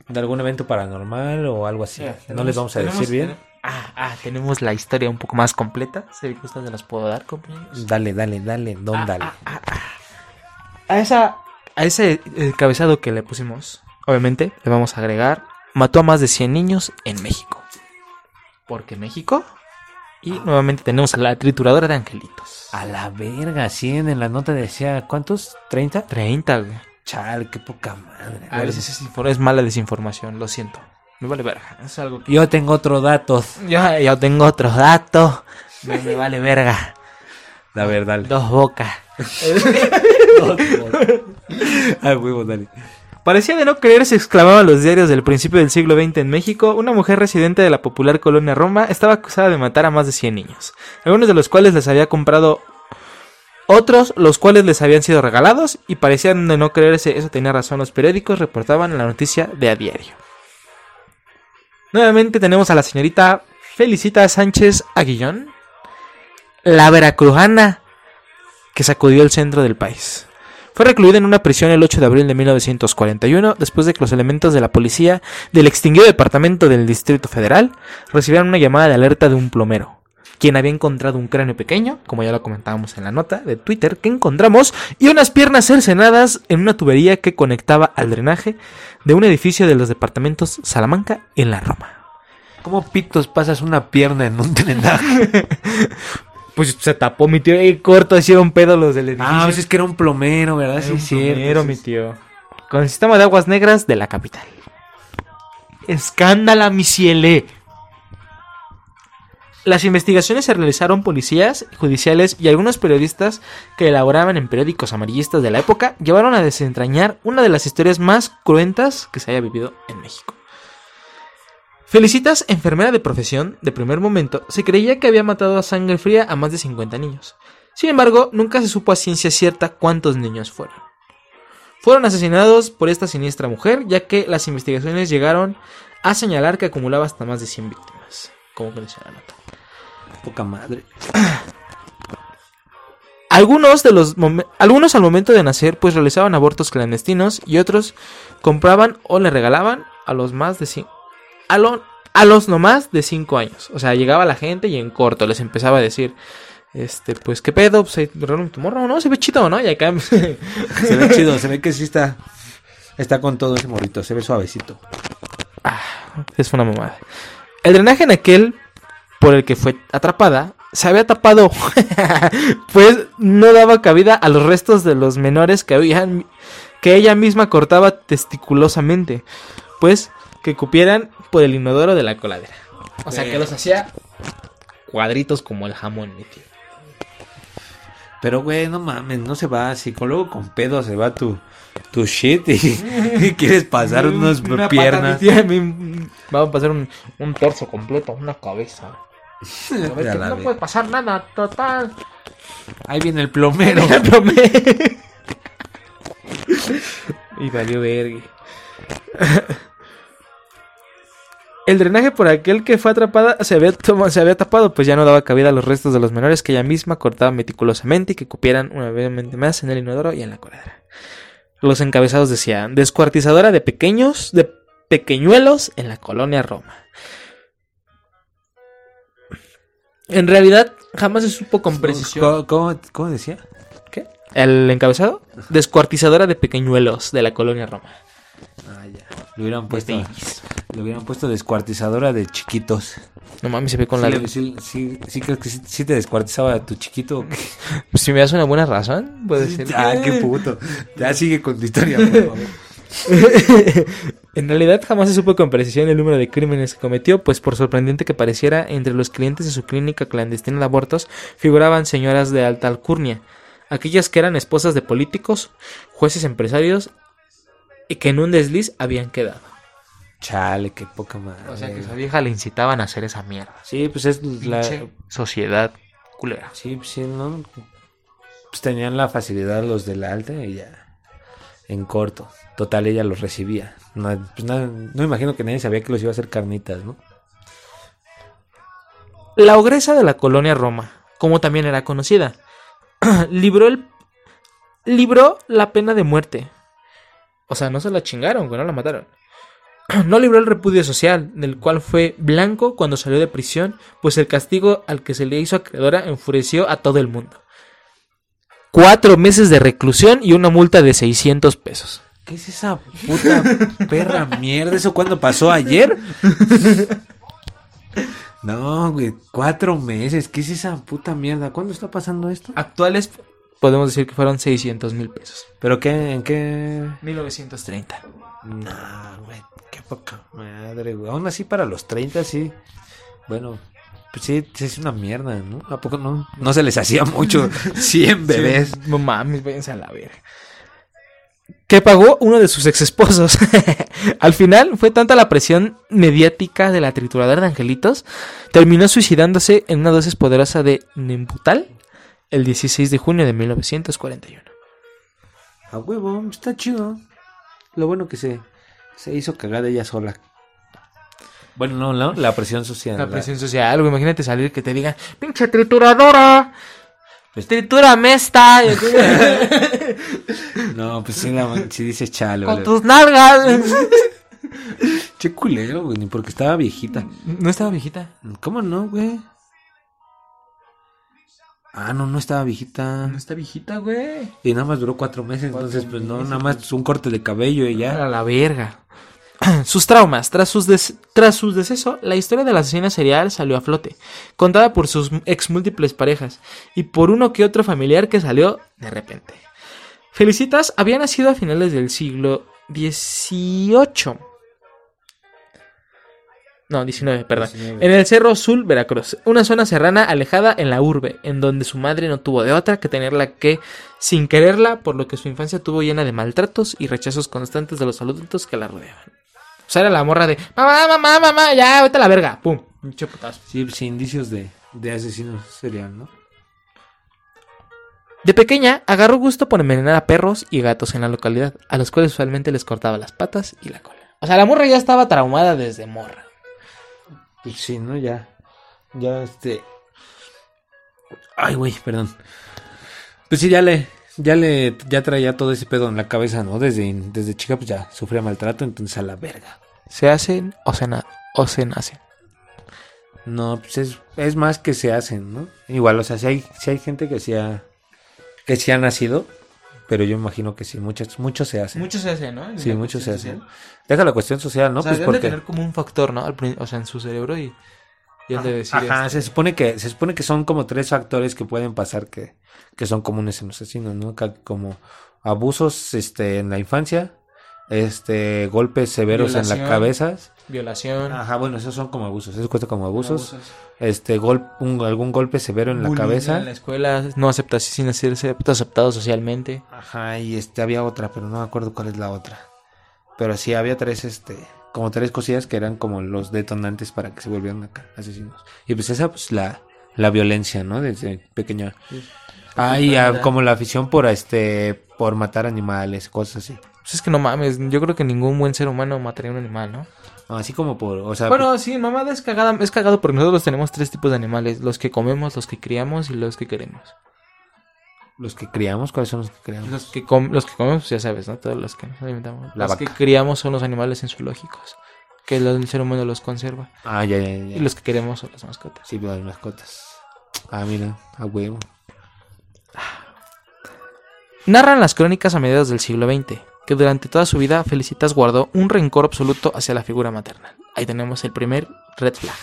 de algún evento paranormal o algo así. no les vamos a decir bien. Ah, ah, tenemos la historia un poco más completa. Si gustan, se las puedo dar, compañeros. Dale, dale, dale, don, dale. A esa, a ese encabezado que le pusimos, obviamente, le vamos a agregar, mató a más de 100 niños en México. ¿Por qué México? Y nuevamente tenemos a la trituradora de angelitos. A la verga, 100 en la nota decía, ¿cuántos? ¿30? 30, güey. Chal, qué poca madre. A veces es, es mala desinformación, lo siento. Me vale verga. Es algo que... Yo tengo otro dato. Yo, yo tengo otros datos. Me, me vale verga. La verdad. Dos bocas. Huevo, dale. Parecía de no creerse, exclamaban los diarios del principio del siglo XX en México. Una mujer residente de la popular colonia Roma estaba acusada de matar a más de 100 niños, algunos de los cuales les había comprado otros, los cuales les habían sido regalados, y parecían de no creerse, eso tenía razón, los periódicos reportaban la noticia de a diario. Nuevamente tenemos a la señorita Felicita Sánchez Aguillón, la veracrujana que sacudió el centro del país. Fue recluida en una prisión el 8 de abril de 1941, después de que los elementos de la policía del extinguido departamento del Distrito Federal recibieran una llamada de alerta de un plomero, quien había encontrado un cráneo pequeño, como ya lo comentábamos en la nota de Twitter que encontramos, y unas piernas cercenadas en una tubería que conectaba al drenaje de un edificio de los departamentos Salamanca en la Roma. ¿Cómo pitos pasas una pierna en un drenaje? Pues se tapó mi tío y corto hicieron pedo los del edificio. ah, pues es que era un plomero, ¿verdad? Era Sí, un cierto. plomero, mi tío. Con el sistema de aguas negras de la capital. Escándala, mi ciele. Las investigaciones se realizaron policías, judiciales y algunos periodistas que elaboraban en periódicos amarillistas de la época llevaron a desentrañar una de las historias más cruentas que se haya vivido en México. Felicitas, enfermera de profesión, de primer momento, se creía que había matado a sangre fría a más de 50 niños. Sin embargo, nunca se supo a ciencia cierta cuántos niños fueron. Fueron asesinados por esta siniestra mujer, ya que las investigaciones llegaron a señalar que acumulaba hasta más de 100 víctimas. Como que la nota. Poca madre. Algunos, de los algunos al momento de nacer pues realizaban abortos clandestinos y otros compraban o le regalaban a los más de a, lo- a los no más de 5 años. O sea, llegaba la gente y en corto les empezaba a decir, este, pues qué pedo, pues ahí no, se ve chido, ¿no? Y acá Se ve chido, se ve que sí está. Está con todo ese morrito, se ve suavecito. es una mamada. El drenaje en aquel por el que fue atrapada se había tapado, pues no daba cabida a los restos de los menores que habían que ella misma cortaba testiculosamente, pues que cupieran por el inodoro de la coladera. O sea, que los hacía cuadritos como el jamón, mi tío. Pero, güey, no mames, no se va así. Con luego con pedo se va tu, tu shit y, y quieres pasar unas Una pata, piernas. mi tía, mi- Vamos a pasar un, un torso completo, una cabeza. No puede pasar nada, total. Ahí viene el plomero. y valió verga. El drenaje por aquel que fue atrapada se había, se había tapado, pues ya no daba cabida a los restos de los menores que ella misma cortaba meticulosamente y que cupieran una vez más en el inodoro y en la coladera. Los encabezados decían, descuartizadora de pequeños, de pequeñuelos en la colonia Roma. En realidad, jamás se supo con precisión. ¿Cómo, cómo, cómo decía? ¿Qué? ¿El encabezado? Descuartizadora de pequeñuelos de la colonia Roma. Ah, ya. Le hubieran puesto, le hubieran puesto descuartizadora de chiquitos. No mames, se ve con Sí, la... sí, sí, sí creo que sí, sí te descuartizaba a tu chiquito. ¿o qué? Pues si me das una buena razón, puede ser. Ah, qué puto. Ya sigue con tu historia, por favor. en realidad jamás se supo con precisión el número de crímenes que cometió, pues por sorprendente que pareciera, entre los clientes de su clínica clandestina de abortos figuraban señoras de alta alcurnia, aquellas que eran esposas de políticos, jueces empresarios y que en un desliz habían quedado. Chale, qué poca madre. O sea que esa vieja le incitaban a hacer esa mierda. Sí, pues es la... Pinche sociedad culera. Sí, pues sí, ¿no? Pues tenían la facilidad los de la alta y ya. En corto. Total, ella los recibía. No, pues nada- no imagino que nadie sabía que los iba a hacer carnitas, ¿no? La ogresa de la colonia Roma, como también era conocida, libró el libró la pena de muerte. O sea, no se la chingaron, no la mataron. No libró el repudio social, del cual fue blanco cuando salió de prisión, pues el castigo al que se le hizo acreedora enfureció a todo el mundo. Cuatro meses de reclusión y una multa de 600 pesos. ¿Qué es esa puta perra mierda? ¿Eso cuándo pasó? ¿Ayer? No, güey, cuatro meses. ¿Qué es esa puta mierda? ¿Cuándo está pasando esto? Actuales podemos decir que fueron 600 mil pesos. ¿Pero qué? ¿En qué? 1930. No, güey, poca madre, güey. Aún así para los 30 sí. Bueno, pues sí, sí es una mierda, ¿no? ¿A poco no? No se les hacía mucho 100 bebés. No mames, váyanse a la verga. que pagó uno de sus ex esposos. Al final fue tanta la presión mediática de la trituradora de angelitos, terminó suicidándose en una dosis poderosa de Nembutal el 16 de junio de 1941. A huevo, está chido. Lo bueno que se, se hizo cagar ella sola. Bueno, no, no, la presión social. La presión social, güey, imagínate salir que te digan, pinche trituradora, Pues- tritúrame esta, No, pues sí, la, sí dice chale, con tus nalgas. Che culero, güey, ni porque estaba viejita. No estaba viejita. ¿Cómo no, güey? Ah, no, no estaba viejita. No está viejita, güey. Y nada más duró cuatro meses, entonces pues no, nada más un corte de cabello y ya. A la verga. Sus traumas. Tras, sus des- tras su deceso, la historia de la asesina serial salió a flote, contada por sus ex múltiples parejas y por uno que otro familiar que salió de repente. Felicitas había nacido a finales del siglo XVIII. No, 19, perdón. 19. En el Cerro Azul, Veracruz, una zona serrana alejada en la urbe, en donde su madre no tuvo de otra que tenerla que, sin quererla, por lo que su infancia tuvo llena de maltratos y rechazos constantes de los adultos que la rodeaban. O sea, era la morra de, mamá, mamá, mamá, ya, vete a la verga, pum, pinche putazo. Sí, sí, indicios de, de asesinos serial, ¿no? De pequeña, agarró gusto por envenenar a perros y gatos en la localidad, a los cuales usualmente les cortaba las patas y la cola. O sea, la morra ya estaba traumada desde morra. Pues sí, ¿no? Ya. Ya, este. Ay, güey, perdón. Pues sí, ya le. Ya le. Ya traía todo ese pedo en la cabeza, ¿no? Desde, desde chica, pues ya sufría maltrato, entonces a la verga. ¿Se hacen o se, na- o se nacen? No, pues es, es más que se hacen, ¿no? Igual, o sea, si hay, si hay gente que sí ha. Que sí ha nacido, pero yo imagino que sí, muchos, muchos se hacen. Muchos se hacen, ¿no? En sí, la muchos se social. Deja la cuestión social, ¿no? o sea, pues porque. tener como un factor, ¿no? Al o sea, en su cerebro y, y han de decir... Ajá, este, se supone que se supone que son como tres factores que pueden pasar que, que son comunes en los asesinos, ¿no? Como abusos este en la infancia, este golpes severos en Violación. la cabeza. Violación. Ajá, bueno, esos son como abusos, eso cuenta como abusos. abusos, Este gol un- algún golpe severo en la cabeza. En la escuela, no aceptas sin ser aceptado socialmente. Ajá, y este había otra, pero no me acuerdo cuál es la otra. Pero sí había tres este como tres cosillas que eran como los detonantes para que se volvieran acá asesinos. Y pues esa pues la la violencia, ¿no? Desde pequeña. Ah, y como la afición por este por matar animales, cosas así. Pues es que no mames, yo creo que ningún buen ser humano mataría a un animal, ¿no? Así como por, o sea, Bueno, sí, mamada es cagada, es cagado porque nosotros tenemos tres tipos de animales, los que comemos, los que criamos y los que queremos. los que criamos, ¿cuáles son los que criamos? Los que, com- los que comemos, pues ya sabes, ¿no? Todos los que nos alimentamos. La los que criamos son los animales en zoológicos, que el, el ser humano los conserva. Ah, ya, ya, ya. Y los que queremos son las mascotas. Sí, las mascotas. Ah, mira, a huevo. Narran las crónicas a mediados del siglo XX que durante toda su vida Felicitas guardó un rencor absoluto hacia la figura maternal. Ahí tenemos el primer red flag.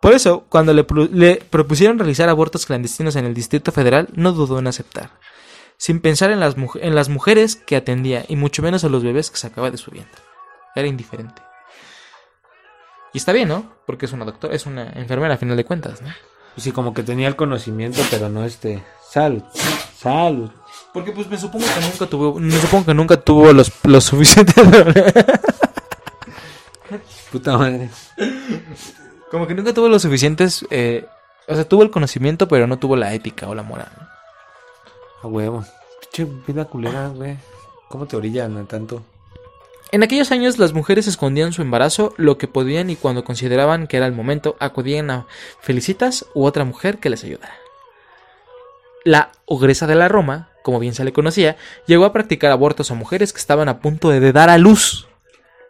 Por eso, cuando le, pro- le propusieron realizar abortos clandestinos en el Distrito Federal, no dudó en aceptar, sin pensar en las, en las mujeres que atendía y mucho menos a los bebés que sacaba de su vientre. Era indiferente. Y está bien, ¿no? Porque es una doctora, es una enfermera a final de cuentas, ¿no? Pues sí, como que tenía el conocimiento, pero no este. Salud, salud. Porque pues me supongo que nunca tuvo, me supongo que nunca tuvo los, los suficientes. Puta madre. Como que nunca tuvo los suficientes, eh, o sea, tuvo el conocimiento, pero no tuvo la ética o la moral. A huevo. Pinche vida culera, güey. ¿Cómo te orillan a tanto? En aquellos años las mujeres escondían su embarazo lo que podían y cuando consideraban que era el momento acudían a Felicitas u otra mujer que les ayudara. La ogresa de la Roma, como bien se le conocía, llegó a practicar abortos a mujeres que estaban a punto de dar a luz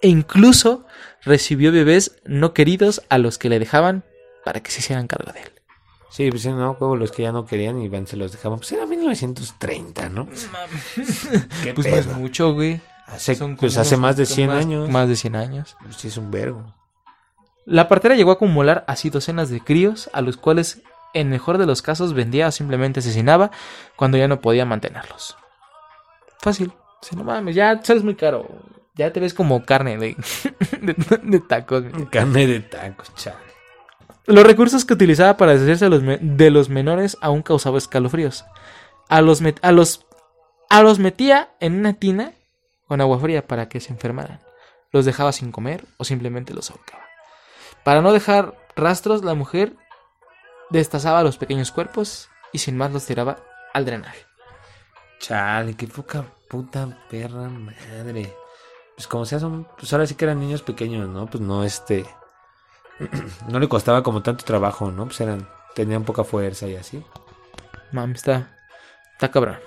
e incluso recibió bebés no queridos a los que le dejaban para que se hicieran cargo de él. Sí, pues sí, no, huevo, los que ya no querían y van, se los dejaban. Pues era 1930, ¿no? ¿Qué Pues no es pedo? mucho, güey. Hace, Son pues como hace más de 100 más- años. Más de 100 años. Pues sí, es un vergo. La partera llegó a acumular así docenas de críos, a los cuales, en mejor de los casos, vendía o simplemente asesinaba cuando ya no podía mantenerlos. Fácil. Si no mames, ya sales muy caro. Ya te ves como carne de, de, de tacos. Carne de tacos, chaval. Los recursos que utilizaba para deshacerse de los, de los menores aún causaba escalofríos. A los, met- a los A los metía en una tina con agua fría para que se enfermaran. Los dejaba sin comer o simplemente los ahorcaba. Para no dejar rastros, la mujer destazaba los pequeños cuerpos y sin más los tiraba al drenaje. Chale, qué poca puta perra madre. Pues como sea, son, pues ahora sí que eran niños pequeños, ¿no? Pues no, este, no le costaba como tanto trabajo, ¿no? Pues eran, tenían poca fuerza y así. Mami, está, está cabrón.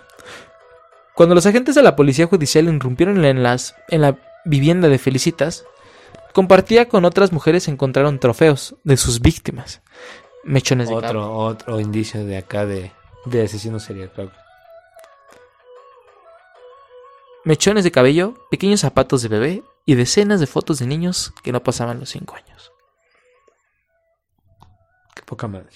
Cuando los agentes de la policía judicial irrumpieron en, las, en la vivienda de Felicitas, compartía con otras mujeres encontraron trofeos de sus víctimas. Mechones de cabello. Otro, otro indicio de acá de, de asesino serial, claro. mechones de cabello, pequeños zapatos de bebé y decenas de fotos de niños que no pasaban los 5 años. Qué poca madre.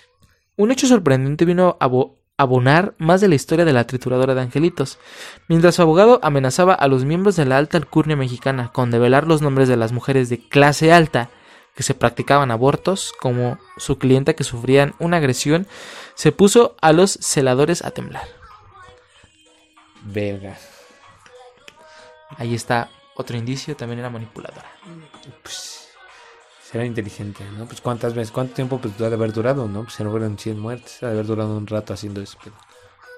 Un hecho sorprendente vino a abo- abonar más de la historia de la trituradora de angelitos, mientras su abogado amenazaba a los miembros de la alta alcurnia mexicana con develar los nombres de las mujeres de clase alta que se practicaban abortos, como su clienta que sufrían una agresión, se puso a los celadores a temblar. Verga. Ahí está otro indicio, también era manipuladora. Pues será inteligente, ¿no? Pues cuántas veces, cuánto tiempo pues ha de haber durado, ¿no? Pues se no fueron 100 muertes, ha de haber durado un rato haciendo eso. pero-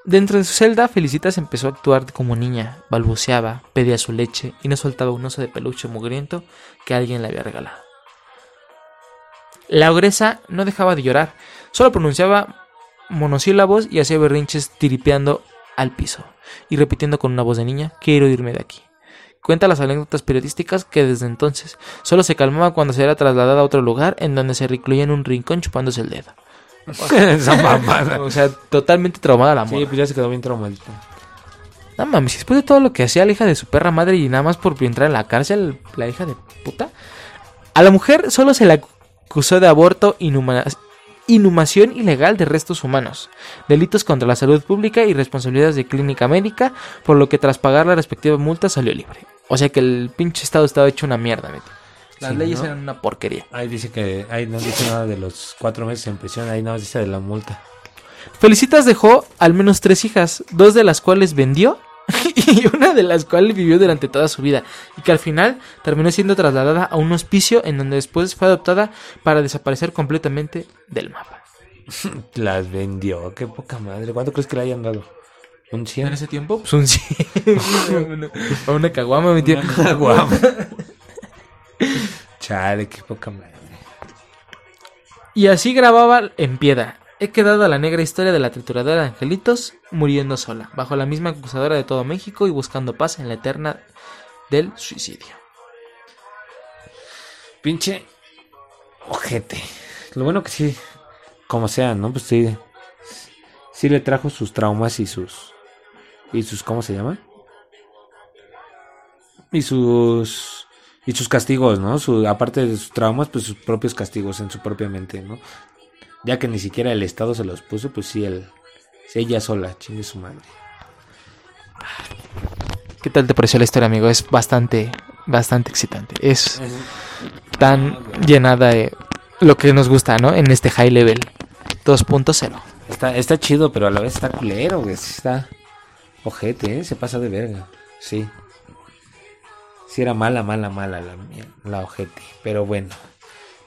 Dentro de su celda, Felicitas empezó a actuar como niña, balbuceaba, pedía su leche y no soltaba un oso de peluche mugriento que alguien le había regalado. La ogresa no dejaba de llorar, solo pronunciaba monosílabos y hacía berrinches tiripeando al piso y repitiendo con una voz de niña, quiero irme de aquí. Cuenta las anécdotas periodísticas que desde entonces solo se calmaba cuando se era trasladada a otro lugar en donde se recluía en un rincón chupándose el dedo. Esa mamada. O sea, totalmente traumada la Sí, morra. pues ya se quedó bien traumadito. No mames, después de todo lo que hacía la hija de su perra madre y nada más por entrar en la cárcel, la hija de puta. A la mujer solo se le acusó de aborto, inhuma- inhumación ilegal de restos humanos, delitos contra la salud pública y responsabilidades de clínica médica, por lo que tras pagar la respectiva multa salió libre. O sea que el pinche estado estaba hecho una mierda. Las Sí, leyes ¿no? eran una porquería. Ahí dice que, ahí no dice nada de los cuatro meses en prisión, ahí nada más dice de la multa. Felicitas dejó al menos tres hijas, dos de las cuales vendió y una de las cuales vivió durante toda su vida y que al final terminó siendo trasladada a un hospicio en donde después fue adoptada para desaparecer completamente del mapa. Las vendió, qué poca madre. ¿Cuánto crees que le hayan dado? ¿Un 100? En ese tiempo, pues un 100. Una- a una caguama mi tío. Guau. Chale, qué poca madre. Y así grababa en piedra. He quedado a la negra historia de la trituradora de angelitos muriendo sola, bajo la misma acusadora de todo México y buscando paz en la eterna del suicidio. Pinche ojete. Lo bueno que sí, como sea, ¿no? Pues sí, sí le trajo sus traumas y sus, y sus, ¿cómo se llama? Y sus, y sus castigos, ¿no? Su, aparte de sus traumas, pues sus propios castigos en su propia mente, ¿no? Ya que ni siquiera el Estado se los puso, pues sí, sí, ella sola, chingue su madre. ¿Qué tal te pareció la historia, amigo? Es bastante, bastante excitante. Es tan llenada de lo que nos gusta, ¿no? En este high level 2.0. Está, está chido, pero a la vez está culero, güey. Está ojete, ¿eh? Se pasa de verga. Sí. Sí era mala, mala, mala la, la ojete. Pero bueno.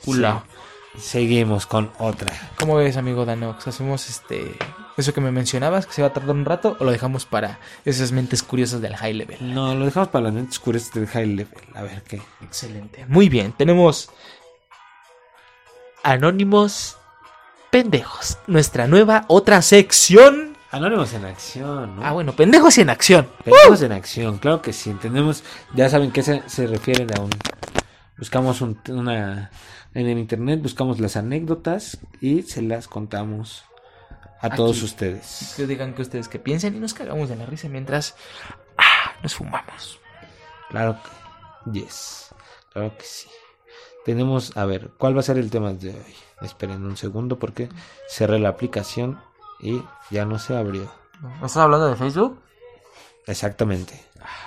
Ula. Sí. Seguimos con otra. ¿Cómo ves, amigo Danox? ¿Hacemos este eso que me mencionabas, que se va a tardar un rato, o lo dejamos para esas mentes curiosas del high level? No, lo dejamos para las mentes oscuras del high level. A ver qué. Excelente. Muy bien, tenemos Anónimos Pendejos. Nuestra nueva otra sección. Anónimos en acción, ¿no? Ah, bueno, pendejos en acción. Pendejos en acción, claro que sí. Entendemos, ya saben que se, se refieren a un. Buscamos un- una. En el internet buscamos las anécdotas y se las contamos a todos ustedes. Que digan que ustedes que piensen y nos cagamos de la risa mientras ah, nos fumamos. Claro que. Yes. Claro que sí. Tenemos, a ver, ¿cuál va a ser el tema de hoy? Esperen un segundo porque cerré la aplicación y ya no se abrió. ¿Estás hablando de Facebook? Exactamente.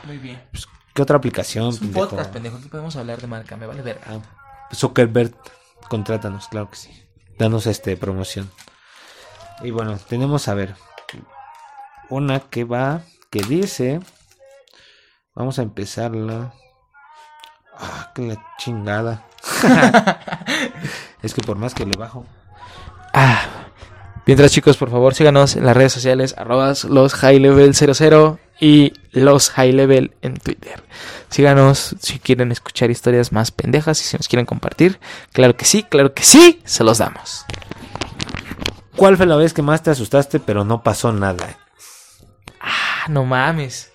Muy bien. ¿Qué otra aplicación? Es un pendejo? podcast, pendejo. Aquí podemos hablar de marca, me vale ver. Ah, Zuckerberg, contrátanos, claro que sí. Danos este promoción. Y bueno, tenemos a ver una que va que dice... Vamos a empezarla. Ah, que la chingada. es que por más que le bajo. Ah. Mientras chicos, por favor, síganos en las redes sociales, arrobas los high level 00 y los high level en Twitter. Síganos si quieren escuchar historias más pendejas y si nos quieren compartir. Claro que sí, claro que sí, se los damos. ¿Cuál fue la vez que más te asustaste pero no pasó nada? Ah, no mames.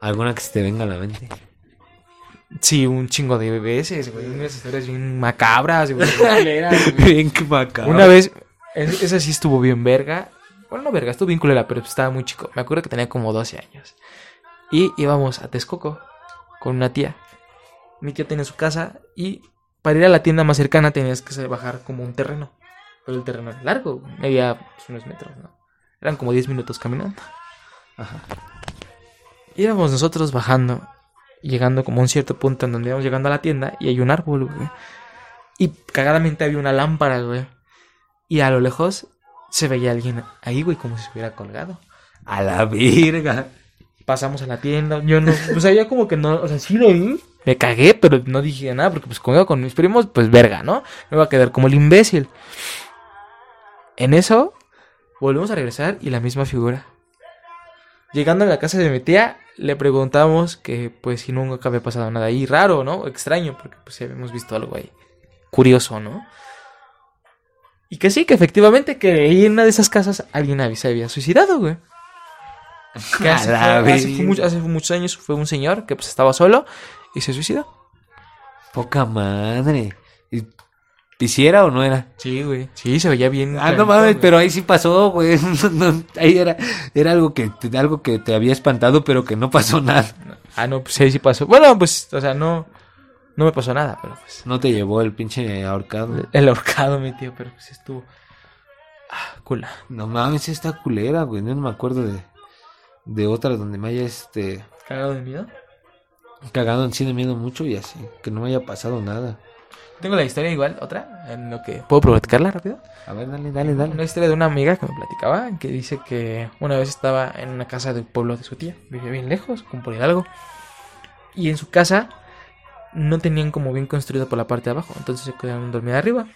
¿Alguna que se te venga a la mente? Sí, un chingo de veces, güey. Unas historias bien macabras, güey. bien macabro. Una vez, es- esa sí estuvo bien verga. Bueno, no verga, estuvo bien culera, pero estaba muy chico. Me acuerdo que tenía como 12 años. Y íbamos a Texcoco con una tía. Mi tía tenía su casa y para ir a la tienda más cercana tenías que bajar como un terreno. Pero el terreno era largo, medía pues, unos metros, ¿no? Eran como 10 minutos caminando. Ajá. Íbamos nosotros bajando, llegando como a un cierto punto en donde íbamos llegando a la tienda y hay un árbol, güey. Y cagadamente había una lámpara, güey. Y a lo lejos se veía alguien ahí, güey, como si se hubiera colgado. A la virga. Pasamos a la tienda, yo no, o sea, ya como que no, o sea, sí lo vi. Me cagué, pero no dije nada, porque pues con mis primos, pues verga, ¿no? Me iba a quedar como el imbécil. En eso, volvemos a regresar y la misma figura. Llegando a la casa de mi tía, le preguntamos que pues si nunca había pasado nada ahí raro, ¿no? Extraño, porque pues habíamos visto algo ahí. Curioso, ¿no? Y que sí, que efectivamente que ahí en una de esas casas alguien se había suicidado, güey. Que hace, A la fue- hace vez. fue mucho- hace muchos años fue un señor que pues estaba solo y se suicidó. Poca madre. ¿Y ¿Hiciera o no era? Sí, güey. Sí, se veía bien. Ah, no mames, güey. pero ahí sí pasó, güey. No, no, ahí era, era algo que te, algo que te había espantado, pero que no pasó nada. Ah, no, pues sí, sí pasó. Bueno, pues, o sea, no. No me pasó nada, pero pues. No te llevó el pinche ahorcado. El ahorcado, mi tío, pero pues estuvo. Ah, cula. No mames, está culera, güey. No me acuerdo de, de otra donde me haya este ¿Cagado de miedo? cagado en sí de miedo mucho y así. Que no me haya pasado nada. Tengo la historia igual, otra, en lo que. ¿Puedo platicarla rápido? A ver, dale, dale, dale. Una historia de una amiga que me platicaba, que dice que una vez estaba en una casa del pueblo de su tía, vivía bien lejos, como por Hidalgo, y en su casa no tenían como bien construido por la parte de abajo, entonces se quedaron dormir arriba.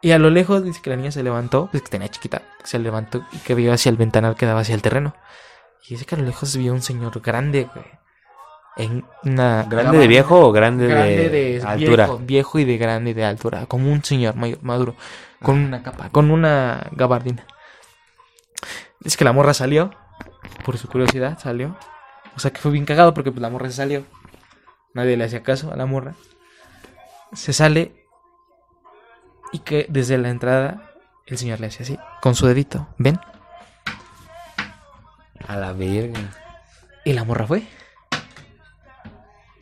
Y a lo lejos dice que la niña se levantó, pues que tenía chiquita, se levantó y que vio hacia el ventanal que daba hacia el terreno. Y dice que a lo lejos vio un señor grande, güey. En una ¿Grande de viejo o grande, grande de, de altura? Viejo, viejo y de grande y de altura, como un señor mayor, maduro, con una capa, con una gabardina. Dice que la morra salió, por su curiosidad, salió. O sea que fue bien cagado porque pues, la morra se salió. Nadie le hacía caso a la morra. Se sale y que desde la entrada el señor le hace así, con su dedito, ven. A la verga. Y la morra fue.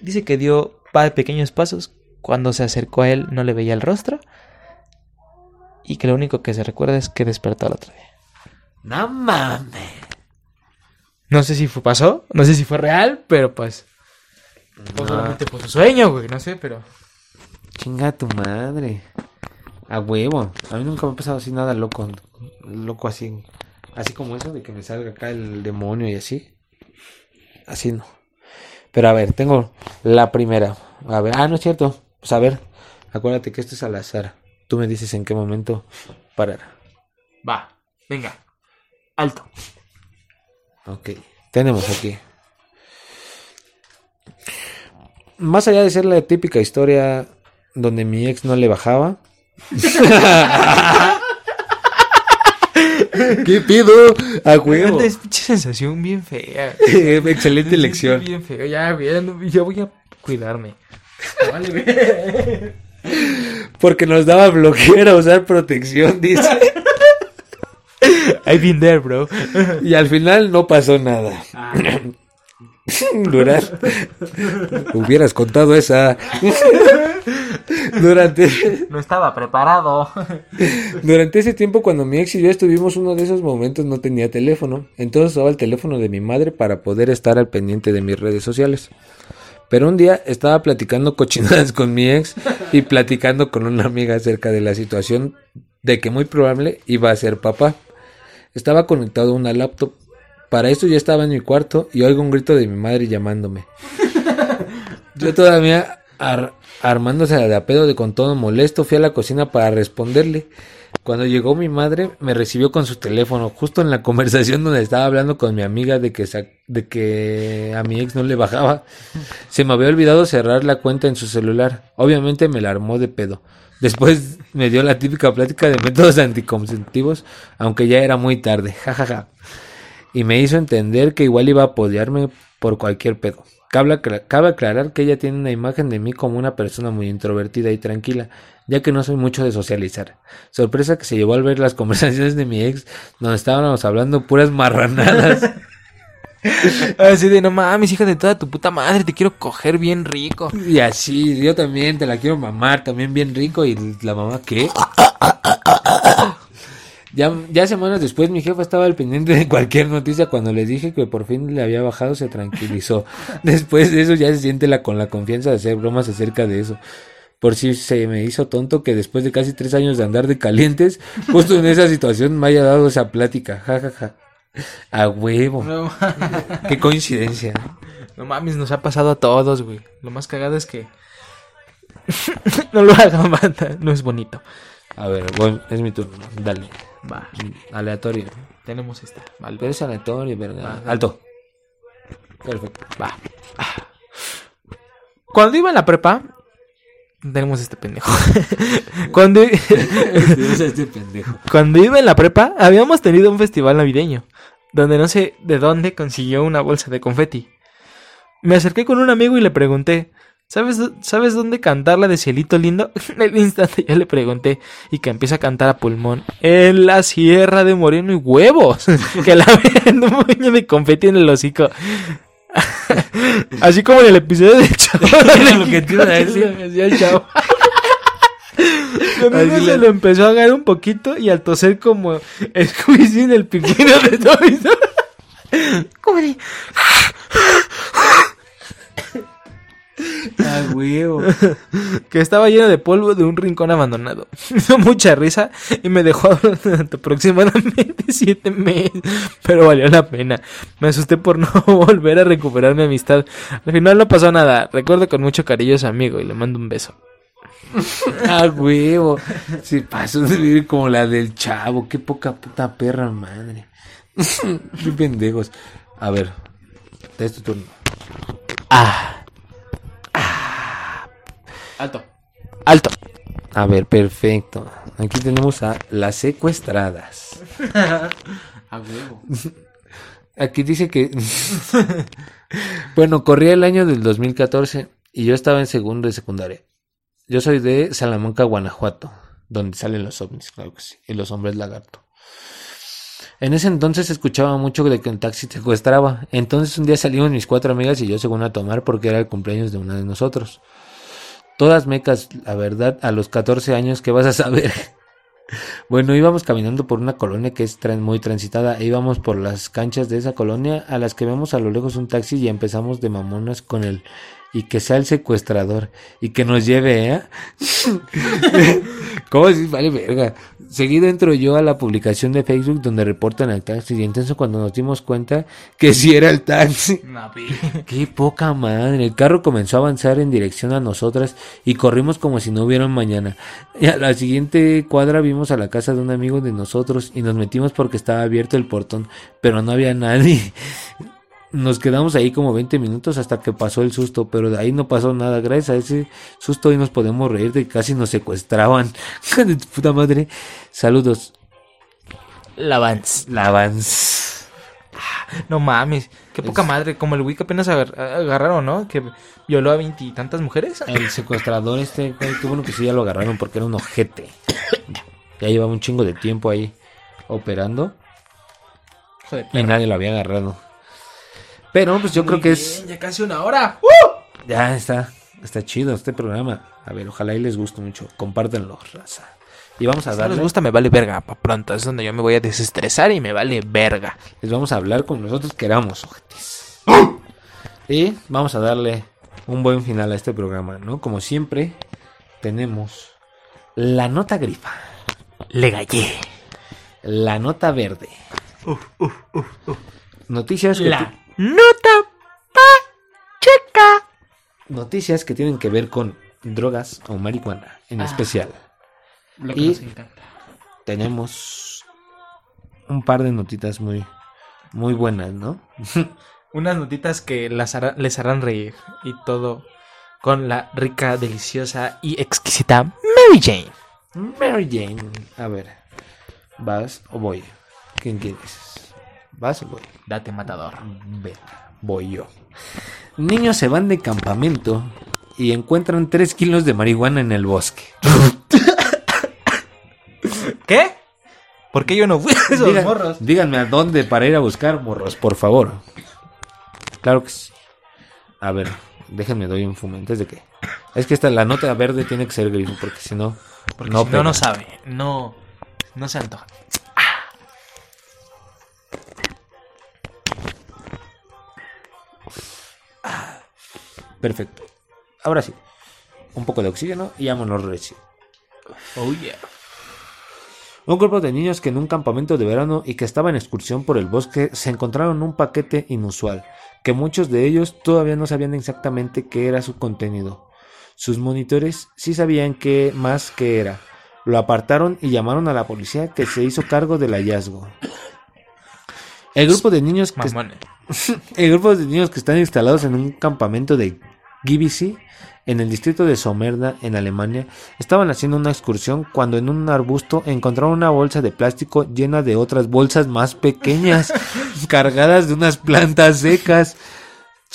Dice que dio pa- pequeños pasos. Cuando se acercó a él no le veía el rostro. Y que lo único que se recuerda es que despertó al otro día. No mames. No sé si fue, pasó, no sé si fue real, pero pues... pues, solamente fue su sueño, güey, no sé, pero... Chinga tu madre. A huevo. A mí nunca me ha pasado así nada loco. Loco así. Así como eso de que me salga acá el demonio y así. Así no. Pero a ver, tengo la primera. A ver, ah, no es cierto. Pues a ver, acuérdate que esto es al azar. Tú me dices en qué momento parar. Va, venga. Alto. Ok, tenemos aquí. Más allá de ser la típica historia donde mi ex no le bajaba. ¿Qué pido? A huevo. Es pinche sensación bien fea. Excelente lección. Bien feo, ya, bien, ya voy a cuidarme. Vale. Porque nos daba flojera usar protección, dice. I've been there, bro. Y al final no pasó nada. Durante... Hubieras contado esa. Durante... No estaba preparado. Durante ese tiempo cuando mi ex y yo estuvimos uno de esos momentos no tenía teléfono, entonces usaba el teléfono de mi madre para poder estar al pendiente de mis redes sociales. Pero un día estaba platicando cochinadas con mi ex y platicando con una amiga acerca de la situación de que muy probable iba a ser papá. Estaba conectado a una laptop, Para esto ya estaba en mi cuarto y oigo un grito de mi madre llamándome. Yo todavía ar- armándose de pedo de con todo molesto fui a la cocina para responderle. Cuando llegó mi madre me recibió con su teléfono justo en la conversación donde estaba hablando con mi amiga de que de que a mi ex no le bajaba. Se me había olvidado cerrar la cuenta en su celular. Obviamente me la armó de pedo. Después me dio la típica plática de métodos anticonceptivos, aunque ya era muy tarde. jajaja y me hizo entender que igual iba a apoyarme por cualquier pedo. Cabe, acla- cabe aclarar que ella tiene una imagen de mí como una persona muy introvertida y tranquila, ya que no soy mucho de socializar. Sorpresa que se llevó al ver las conversaciones de mi ex, donde estábamos hablando puras marranadas. Así de, no mames, hija de toda tu puta madre, te quiero coger bien rico. y así, yo también te la quiero mamar, también bien rico. Y la mamá, ¿qué? Ya, ya semanas después mi jefa estaba al pendiente de cualquier noticia cuando le dije que por fin le había bajado se tranquilizó. Después de eso ya se siente la, con la confianza de hacer bromas acerca de eso. Por si se me hizo tonto que después de casi tres años de andar de calientes, justo en esa situación me haya dado esa plática. Ja, ja, ja. A huevo. No, Qué coincidencia. no mames, nos ha pasado a todos, güey. Lo más cagado es que... no lo hagan, banda, no es bonito. A ver, es mi turno. Dale. Va, Aleatorio. tenemos esta, vale. Pero es aleatorio, verga. Ajá. Alto. Perfecto. Va. Cuando iba en la prepa, tenemos este pendejo. Cuando, Es este pendejo. cuando iba en la prepa, habíamos tenido un festival navideño, donde no sé de dónde consiguió una bolsa de confeti. Me acerqué con un amigo y le pregunté, ¿sabes, ¿sabes dónde cantar la de Cielito Lindo? En el instante ya le pregunté y que empieza a cantar a pulmón, en la sierra de Moreno y huevos, que la ven un puño de confeti en el hocico. Así como en el episodio del chavo. Lo que te iba a decir. Decía el chavo. Mi amigo se lo empezó a agarrar un poquito y al toser como Squeezie en el pingüino de Story. Como de, A huevo. que estaba lleno de polvo de un rincón abandonado. Me dio mucha risa y me dejó durante aproximadamente siete meses, pero valió la pena. Me asusté por no volver a recuperar mi amistad. Al final no pasó nada. Recuerdo con mucho cariño a su amigo y le mando un beso. A huevo. Sí, pasó de vivir como la del chavo. Qué poca puta perra madre. Qué pendejos. A ver. Es tu turno. Alto. Alto. A ver, perfecto. Aquí tenemos a las secuestradas. A huevo. Aquí dice que... bueno, corría el año del 2014 y yo estaba en segundo de secundaria. Yo soy de Salamanca, Guanajuato, donde salen los ovnis, claro que sí, y los hombres lagarto. En ese entonces escuchaba mucho de que el taxi secuestraba. Entonces un día salimos mis cuatro amigas y yo según a tomar porque era el cumpleaños de una de nosotros. Todas mecas, la verdad, a los 14 años, ¿qué vas a saber? Bueno, íbamos caminando por una colonia que es muy transitada. e íbamos por las canchas de esa colonia a las que vemos a lo lejos un taxi y empezamos de mamonas con él. Y que sea el secuestrador. Y que nos lleve, ¿eh? ¿Cómo decir? Vale, verga. Seguido entro yo a la publicación de Facebook donde reportan al taxi. Y entonces cuando nos dimos cuenta que sí era el taxi. Qué poca madre. El carro comenzó a avanzar en dirección a nosotras y corrimos como si no hubiera mañana. Y a la siguiente cuadra vimos a la casa de un amigo de nosotros y nos metimos porque estaba abierto el portón, pero no había nadie. Nos quedamos ahí como 20 minutos hasta que pasó el susto, pero de ahí no pasó nada. Gracias a ese susto hoy nos podemos reír de que casi nos secuestraban. de tu puta madre. Saludos. La Vans. La Vans. No mames. Qué poca madre. Como el que apenas agar- agarraron, ¿no? Que violó a veintitantas mujeres. El secuestrador este, qué bueno que sí ya lo agarraron porque era un ojete. Ya llevaba un chingo de tiempo ahí operando Joder. y nadie lo había agarrado. Pero pues yo creo que es Ya casi una hora. ya está está chido este programa. A ver, ojalá y les guste mucho. Compártenlo, raza. Y vamos a Si no les darle gusta, me vale verga. Pa' pronto. Es donde yo me voy a desestresar y me vale verga. les vamos a hablar con nosotros queramos, ojetes. Y vamos a darle un buen final a este programa, ¿no? Como siempre, tenemos la nota grifa, Le gallé. la nota verde. noticias que, La nota pacheca. noticias que tienen que ver con drogas o marihuana en Ah. especial. Lo que Y- nos encanta. Tenemos un par de notitas muy, muy buenas, ¿no? Unas notitas que las hará- les harán reír. Y todo con la rica, deliciosa y exquisita Mary Jane. Mary Jane. A ver, ¿vas o voy? ¿Quién quieres? ¿Vas o voy? Date matador. Ven, voy yo. Niños se van de campamento y encuentran 3 kilos de marihuana en el bosque. ¿Qué? ¿Por qué yo no fui a esos Digan- morros? Díganme a dónde para ir a buscar morros, por favor. Claro que sí. A ver, déjenme doy un fume antes de que. Es que esta la nota verde tiene que ser gris porque si no Porque no si no, no sabe. No, no se antoja. Perfecto. Ahora sí. Un poco de oxígeno y vámonos recio. Oh, yeah. Un grupo de niños que en un campamento de verano y que estaba en excursión por el bosque se encontraron un paquete inusual, que muchos de ellos todavía no sabían exactamente qué era su contenido. Sus monitores sí sabían qué más que era. Lo apartaron y llamaron a la policía que se hizo cargo del hallazgo. El grupo de niños que, el grupo de niños que están instalados en un campamento de Gibisi, en el distrito de Somerda, en Alemania, estaban haciendo una excursión cuando en un arbusto encontraron una bolsa de plástico llena de otras bolsas más pequeñas, cargadas de unas plantas secas.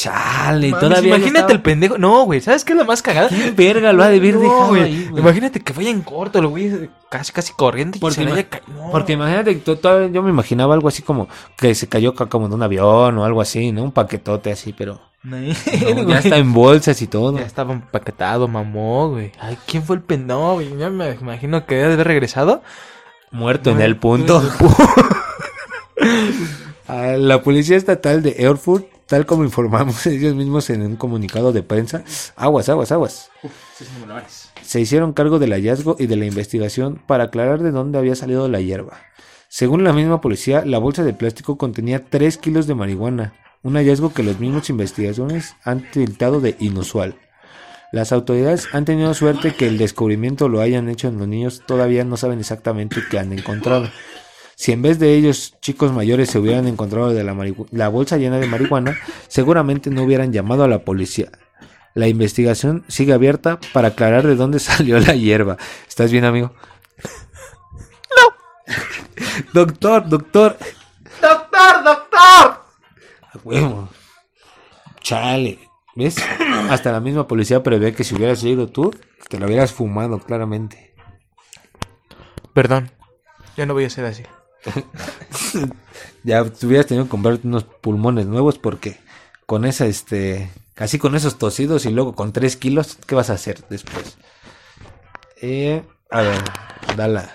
Chale, Mames, todavía imagínate estaba- el pendejo. No, güey, ¿sabes qué es lo más cagada? ¿Qué verga lo ha de haber No, dejado güey. ahí, güey? Imagínate que vaya en corto, el güey casi casi corriendo y Porque se ima- haya ca- no. Porque imagínate to- todavía yo me imaginaba algo así como que se cayó ca- como de un avión o algo así, ¿no? Un paquetote así, pero No, ya está en bolsas y todo. Ya estaba empaquetado, mamó, güey. Ay, ¿quién fue el pendejo, güey? Ya me imagino que debe de haber regresado. Muerto en el punto. A La policía estatal de Erfurt, tal como informamos ellos mismos en un comunicado de prensa, aguas, aguas, aguas. Se hicieron cargo del hallazgo y de la investigación para aclarar de dónde había salido la hierba. Según la misma policía, la bolsa de plástico contenía 3 kilos de marihuana, un hallazgo que los mismos investigadores han tildado de inusual. Las autoridades han tenido suerte que el descubrimiento lo hayan hecho en los niños, todavía no saben exactamente qué han encontrado. Si en vez de ellos chicos mayores se hubieran encontrado de la, bolsa llena de marihuana, seguramente no hubieran llamado a la policía. La investigación sigue abierta para aclarar de dónde salió la hierba. ¿Estás bien, amigo? No. doctor, doctor. ¡Doctor, doctor! A huevo. Chale. ¿Ves? Hasta la misma policía prevé que si hubieras sido tú, te lo hubieras fumado, claramente. Perdón, ya no voy a ser así. Ya hubieras tenido que comprarte unos pulmones nuevos porque con esa, este, así con esos tosidos y luego con 3 kilos, ¿qué vas a hacer después? Eh, a ver, da la,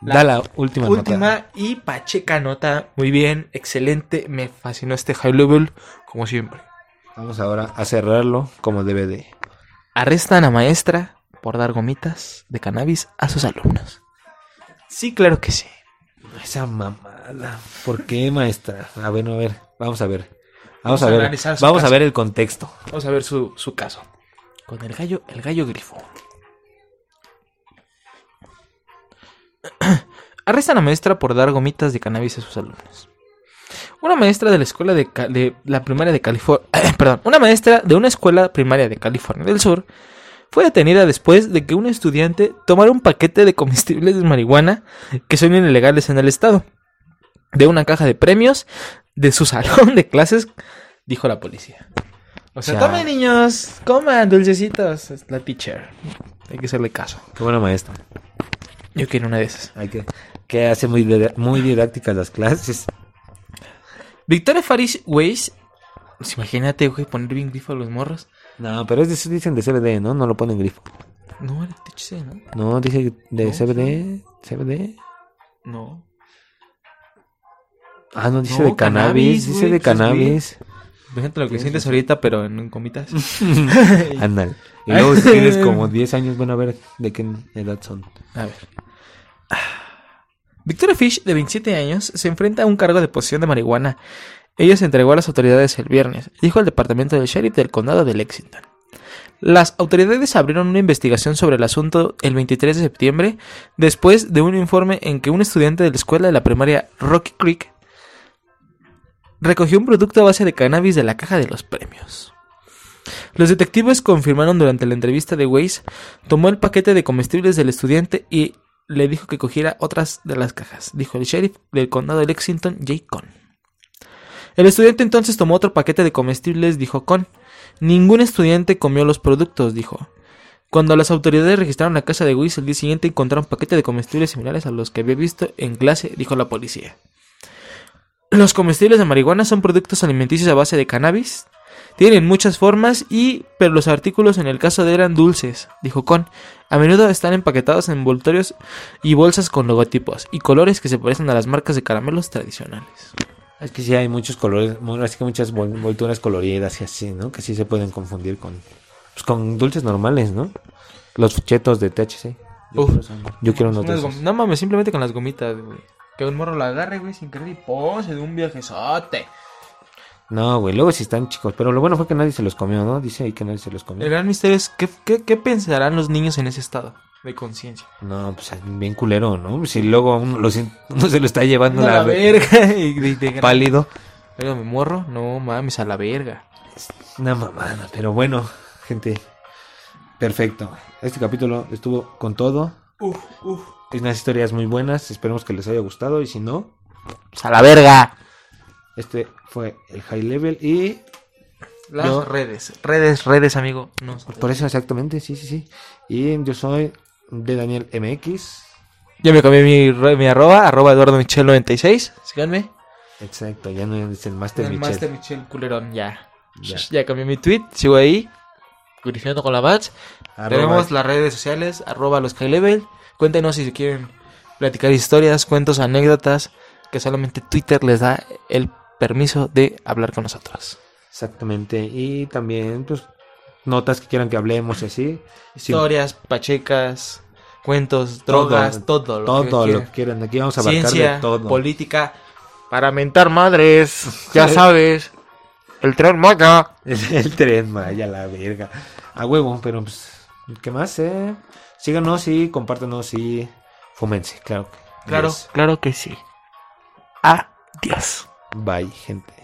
da la última, Última nota. y pacheca nota. Muy bien, excelente. Me fascinó este high level, como siempre. Vamos ahora a cerrarlo como DVD. Arrestan a maestra por dar gomitas de cannabis a sus alumnos. Sí, claro que sí. Esa mamada. ¿Por qué, maestra? A ver, a ver, vamos a ver. Vamos, Vamos a ver. Vamos a ver el contexto. Vamos a ver su, su caso. Con el gallo, el gallo grifo. Arrestan a maestra por dar gomitas de cannabis a sus alumnos. Una maestra de la escuela de la primaria de California, perdón, una maestra de una escuela primaria de California del Sur fue detenida después de que un estudiante tomara un paquete de comestibles de marihuana que son ilegales en el estado de una caja de premios de su salón de clases, dijo la policía. O sea, tomen niños, coman dulcecitos. Es la teacher. Hay que hacerle caso. Qué buena maestra. Yo quiero una de esas. Hay que, que hace muy, muy didácticas las clases. Victoria Faris Weiss. Pues imagínate, güey, poner bien grifo a los morros. No, pero es de, dicen de CBD, ¿no? No lo ponen grifo. No, era THC, ¿no? No, dice de No, CBD. CBD. No. Ah, no, dice No, de cannabis. cannabis, dice de cannabis. Imagínate lo que sientes ahorita, pero en comitas. Ándale. Y luego si tienes como 10 años, bueno, a ver de qué edad son. A ver. Victoria Fish, de 27 años, se enfrenta a un cargo de posesión de marihuana Ella se entregó a las autoridades el viernes, dijo el departamento del sheriff del condado de Lexington. Las autoridades abrieron una investigación sobre el asunto el 23 de septiembre, después de un informe en que un estudiante de la escuela de la primaria Rocky Creek recogió un producto a base de cannabis de la caja de los premios. Los detectives confirmaron durante la entrevista de Weiss, tomó el paquete de comestibles del estudiante y le dijo que cogiera otras de las cajas, dijo el sheriff del condado de Lexington, Jay Cohn. El estudiante entonces tomó otro paquete de comestibles, dijo Cohn. Ningún estudiante comió los productos, dijo. Cuando las autoridades registraron la casa de Weiss el día siguiente encontraron un paquete de comestibles similares a los que había visto en clase, dijo la policía. Los comestibles de marihuana son productos alimenticios a base de cannabis. Tienen muchas formas y, pero los artículos en el caso de eran dulces, dijo Con. A menudo están empaquetados en envoltorios y bolsas con logotipos y colores que se parecen a las marcas de caramelos tradicionales. Es que sí hay muchos colores, así que muchas vol- envolturas coloridas y así, ¿no? Que sí se pueden confundir con, pues, con dulces normales, ¿no? Los chetos de THC. Yo, Uf. quiero, yo quiero unos de No mames, simplemente con las gomitas, güey. Que un morro la agarre, güey, sin querer y pose de un viajezote. No, güey, luego sí están chicos. Pero lo bueno fue que nadie se los comió, ¿no? Dice ahí que nadie se los comió. El gran misterio es ¿qué, qué, qué pensarán los niños en ese estado de conciencia. No, pues bien culero, ¿no? Si luego uno, lo uno se lo está llevando A la, la verga. y de, de gran- pálido. Pero me morro, no mames, a la verga. Una mamada, pero bueno, gente. Perfecto. Este capítulo estuvo con todo. Uf, uf. Hay unas historias muy buenas. Esperemos que les haya gustado. Y si no, Pues a la verga. este fue el high level. Y Las Yo- redes, redes, redes, amigo. No, por eso exactamente, sí, sí, sí. Y yo soy de Daniel MX. Ya me cambié mi, mi arroba, arroba Eduardo Michel 96. Síganme. Exacto, ya no es el Master El Michel. Master Michel culerón, ya. Ya. ya. cambié mi tweet, sigo ahí. Grifiando con la batch. Arroba- Tenemos las redes sociales, arroba los high level. Cuéntenos si quieren platicar historias, cuentos, anécdotas, que solamente Twitter les da el permiso de hablar con nosotros. Exactamente. Y también, pues, notas que quieran que hablemos y así. Sí, Historias, pachecas, cuentos, drogas, todo, lo todo que lo quieran. que quieran. Aquí vamos a abarcar Ciencia, de todo. política. Para mentar madres. Ya sabes. El tren Maya. el tren Maya, la verga. A huevo, pero pues, ¿qué más? Eh? Síganos y compártenos y fúmense, claro. que- Claro, claro que sí. Adiós. Bye, gente.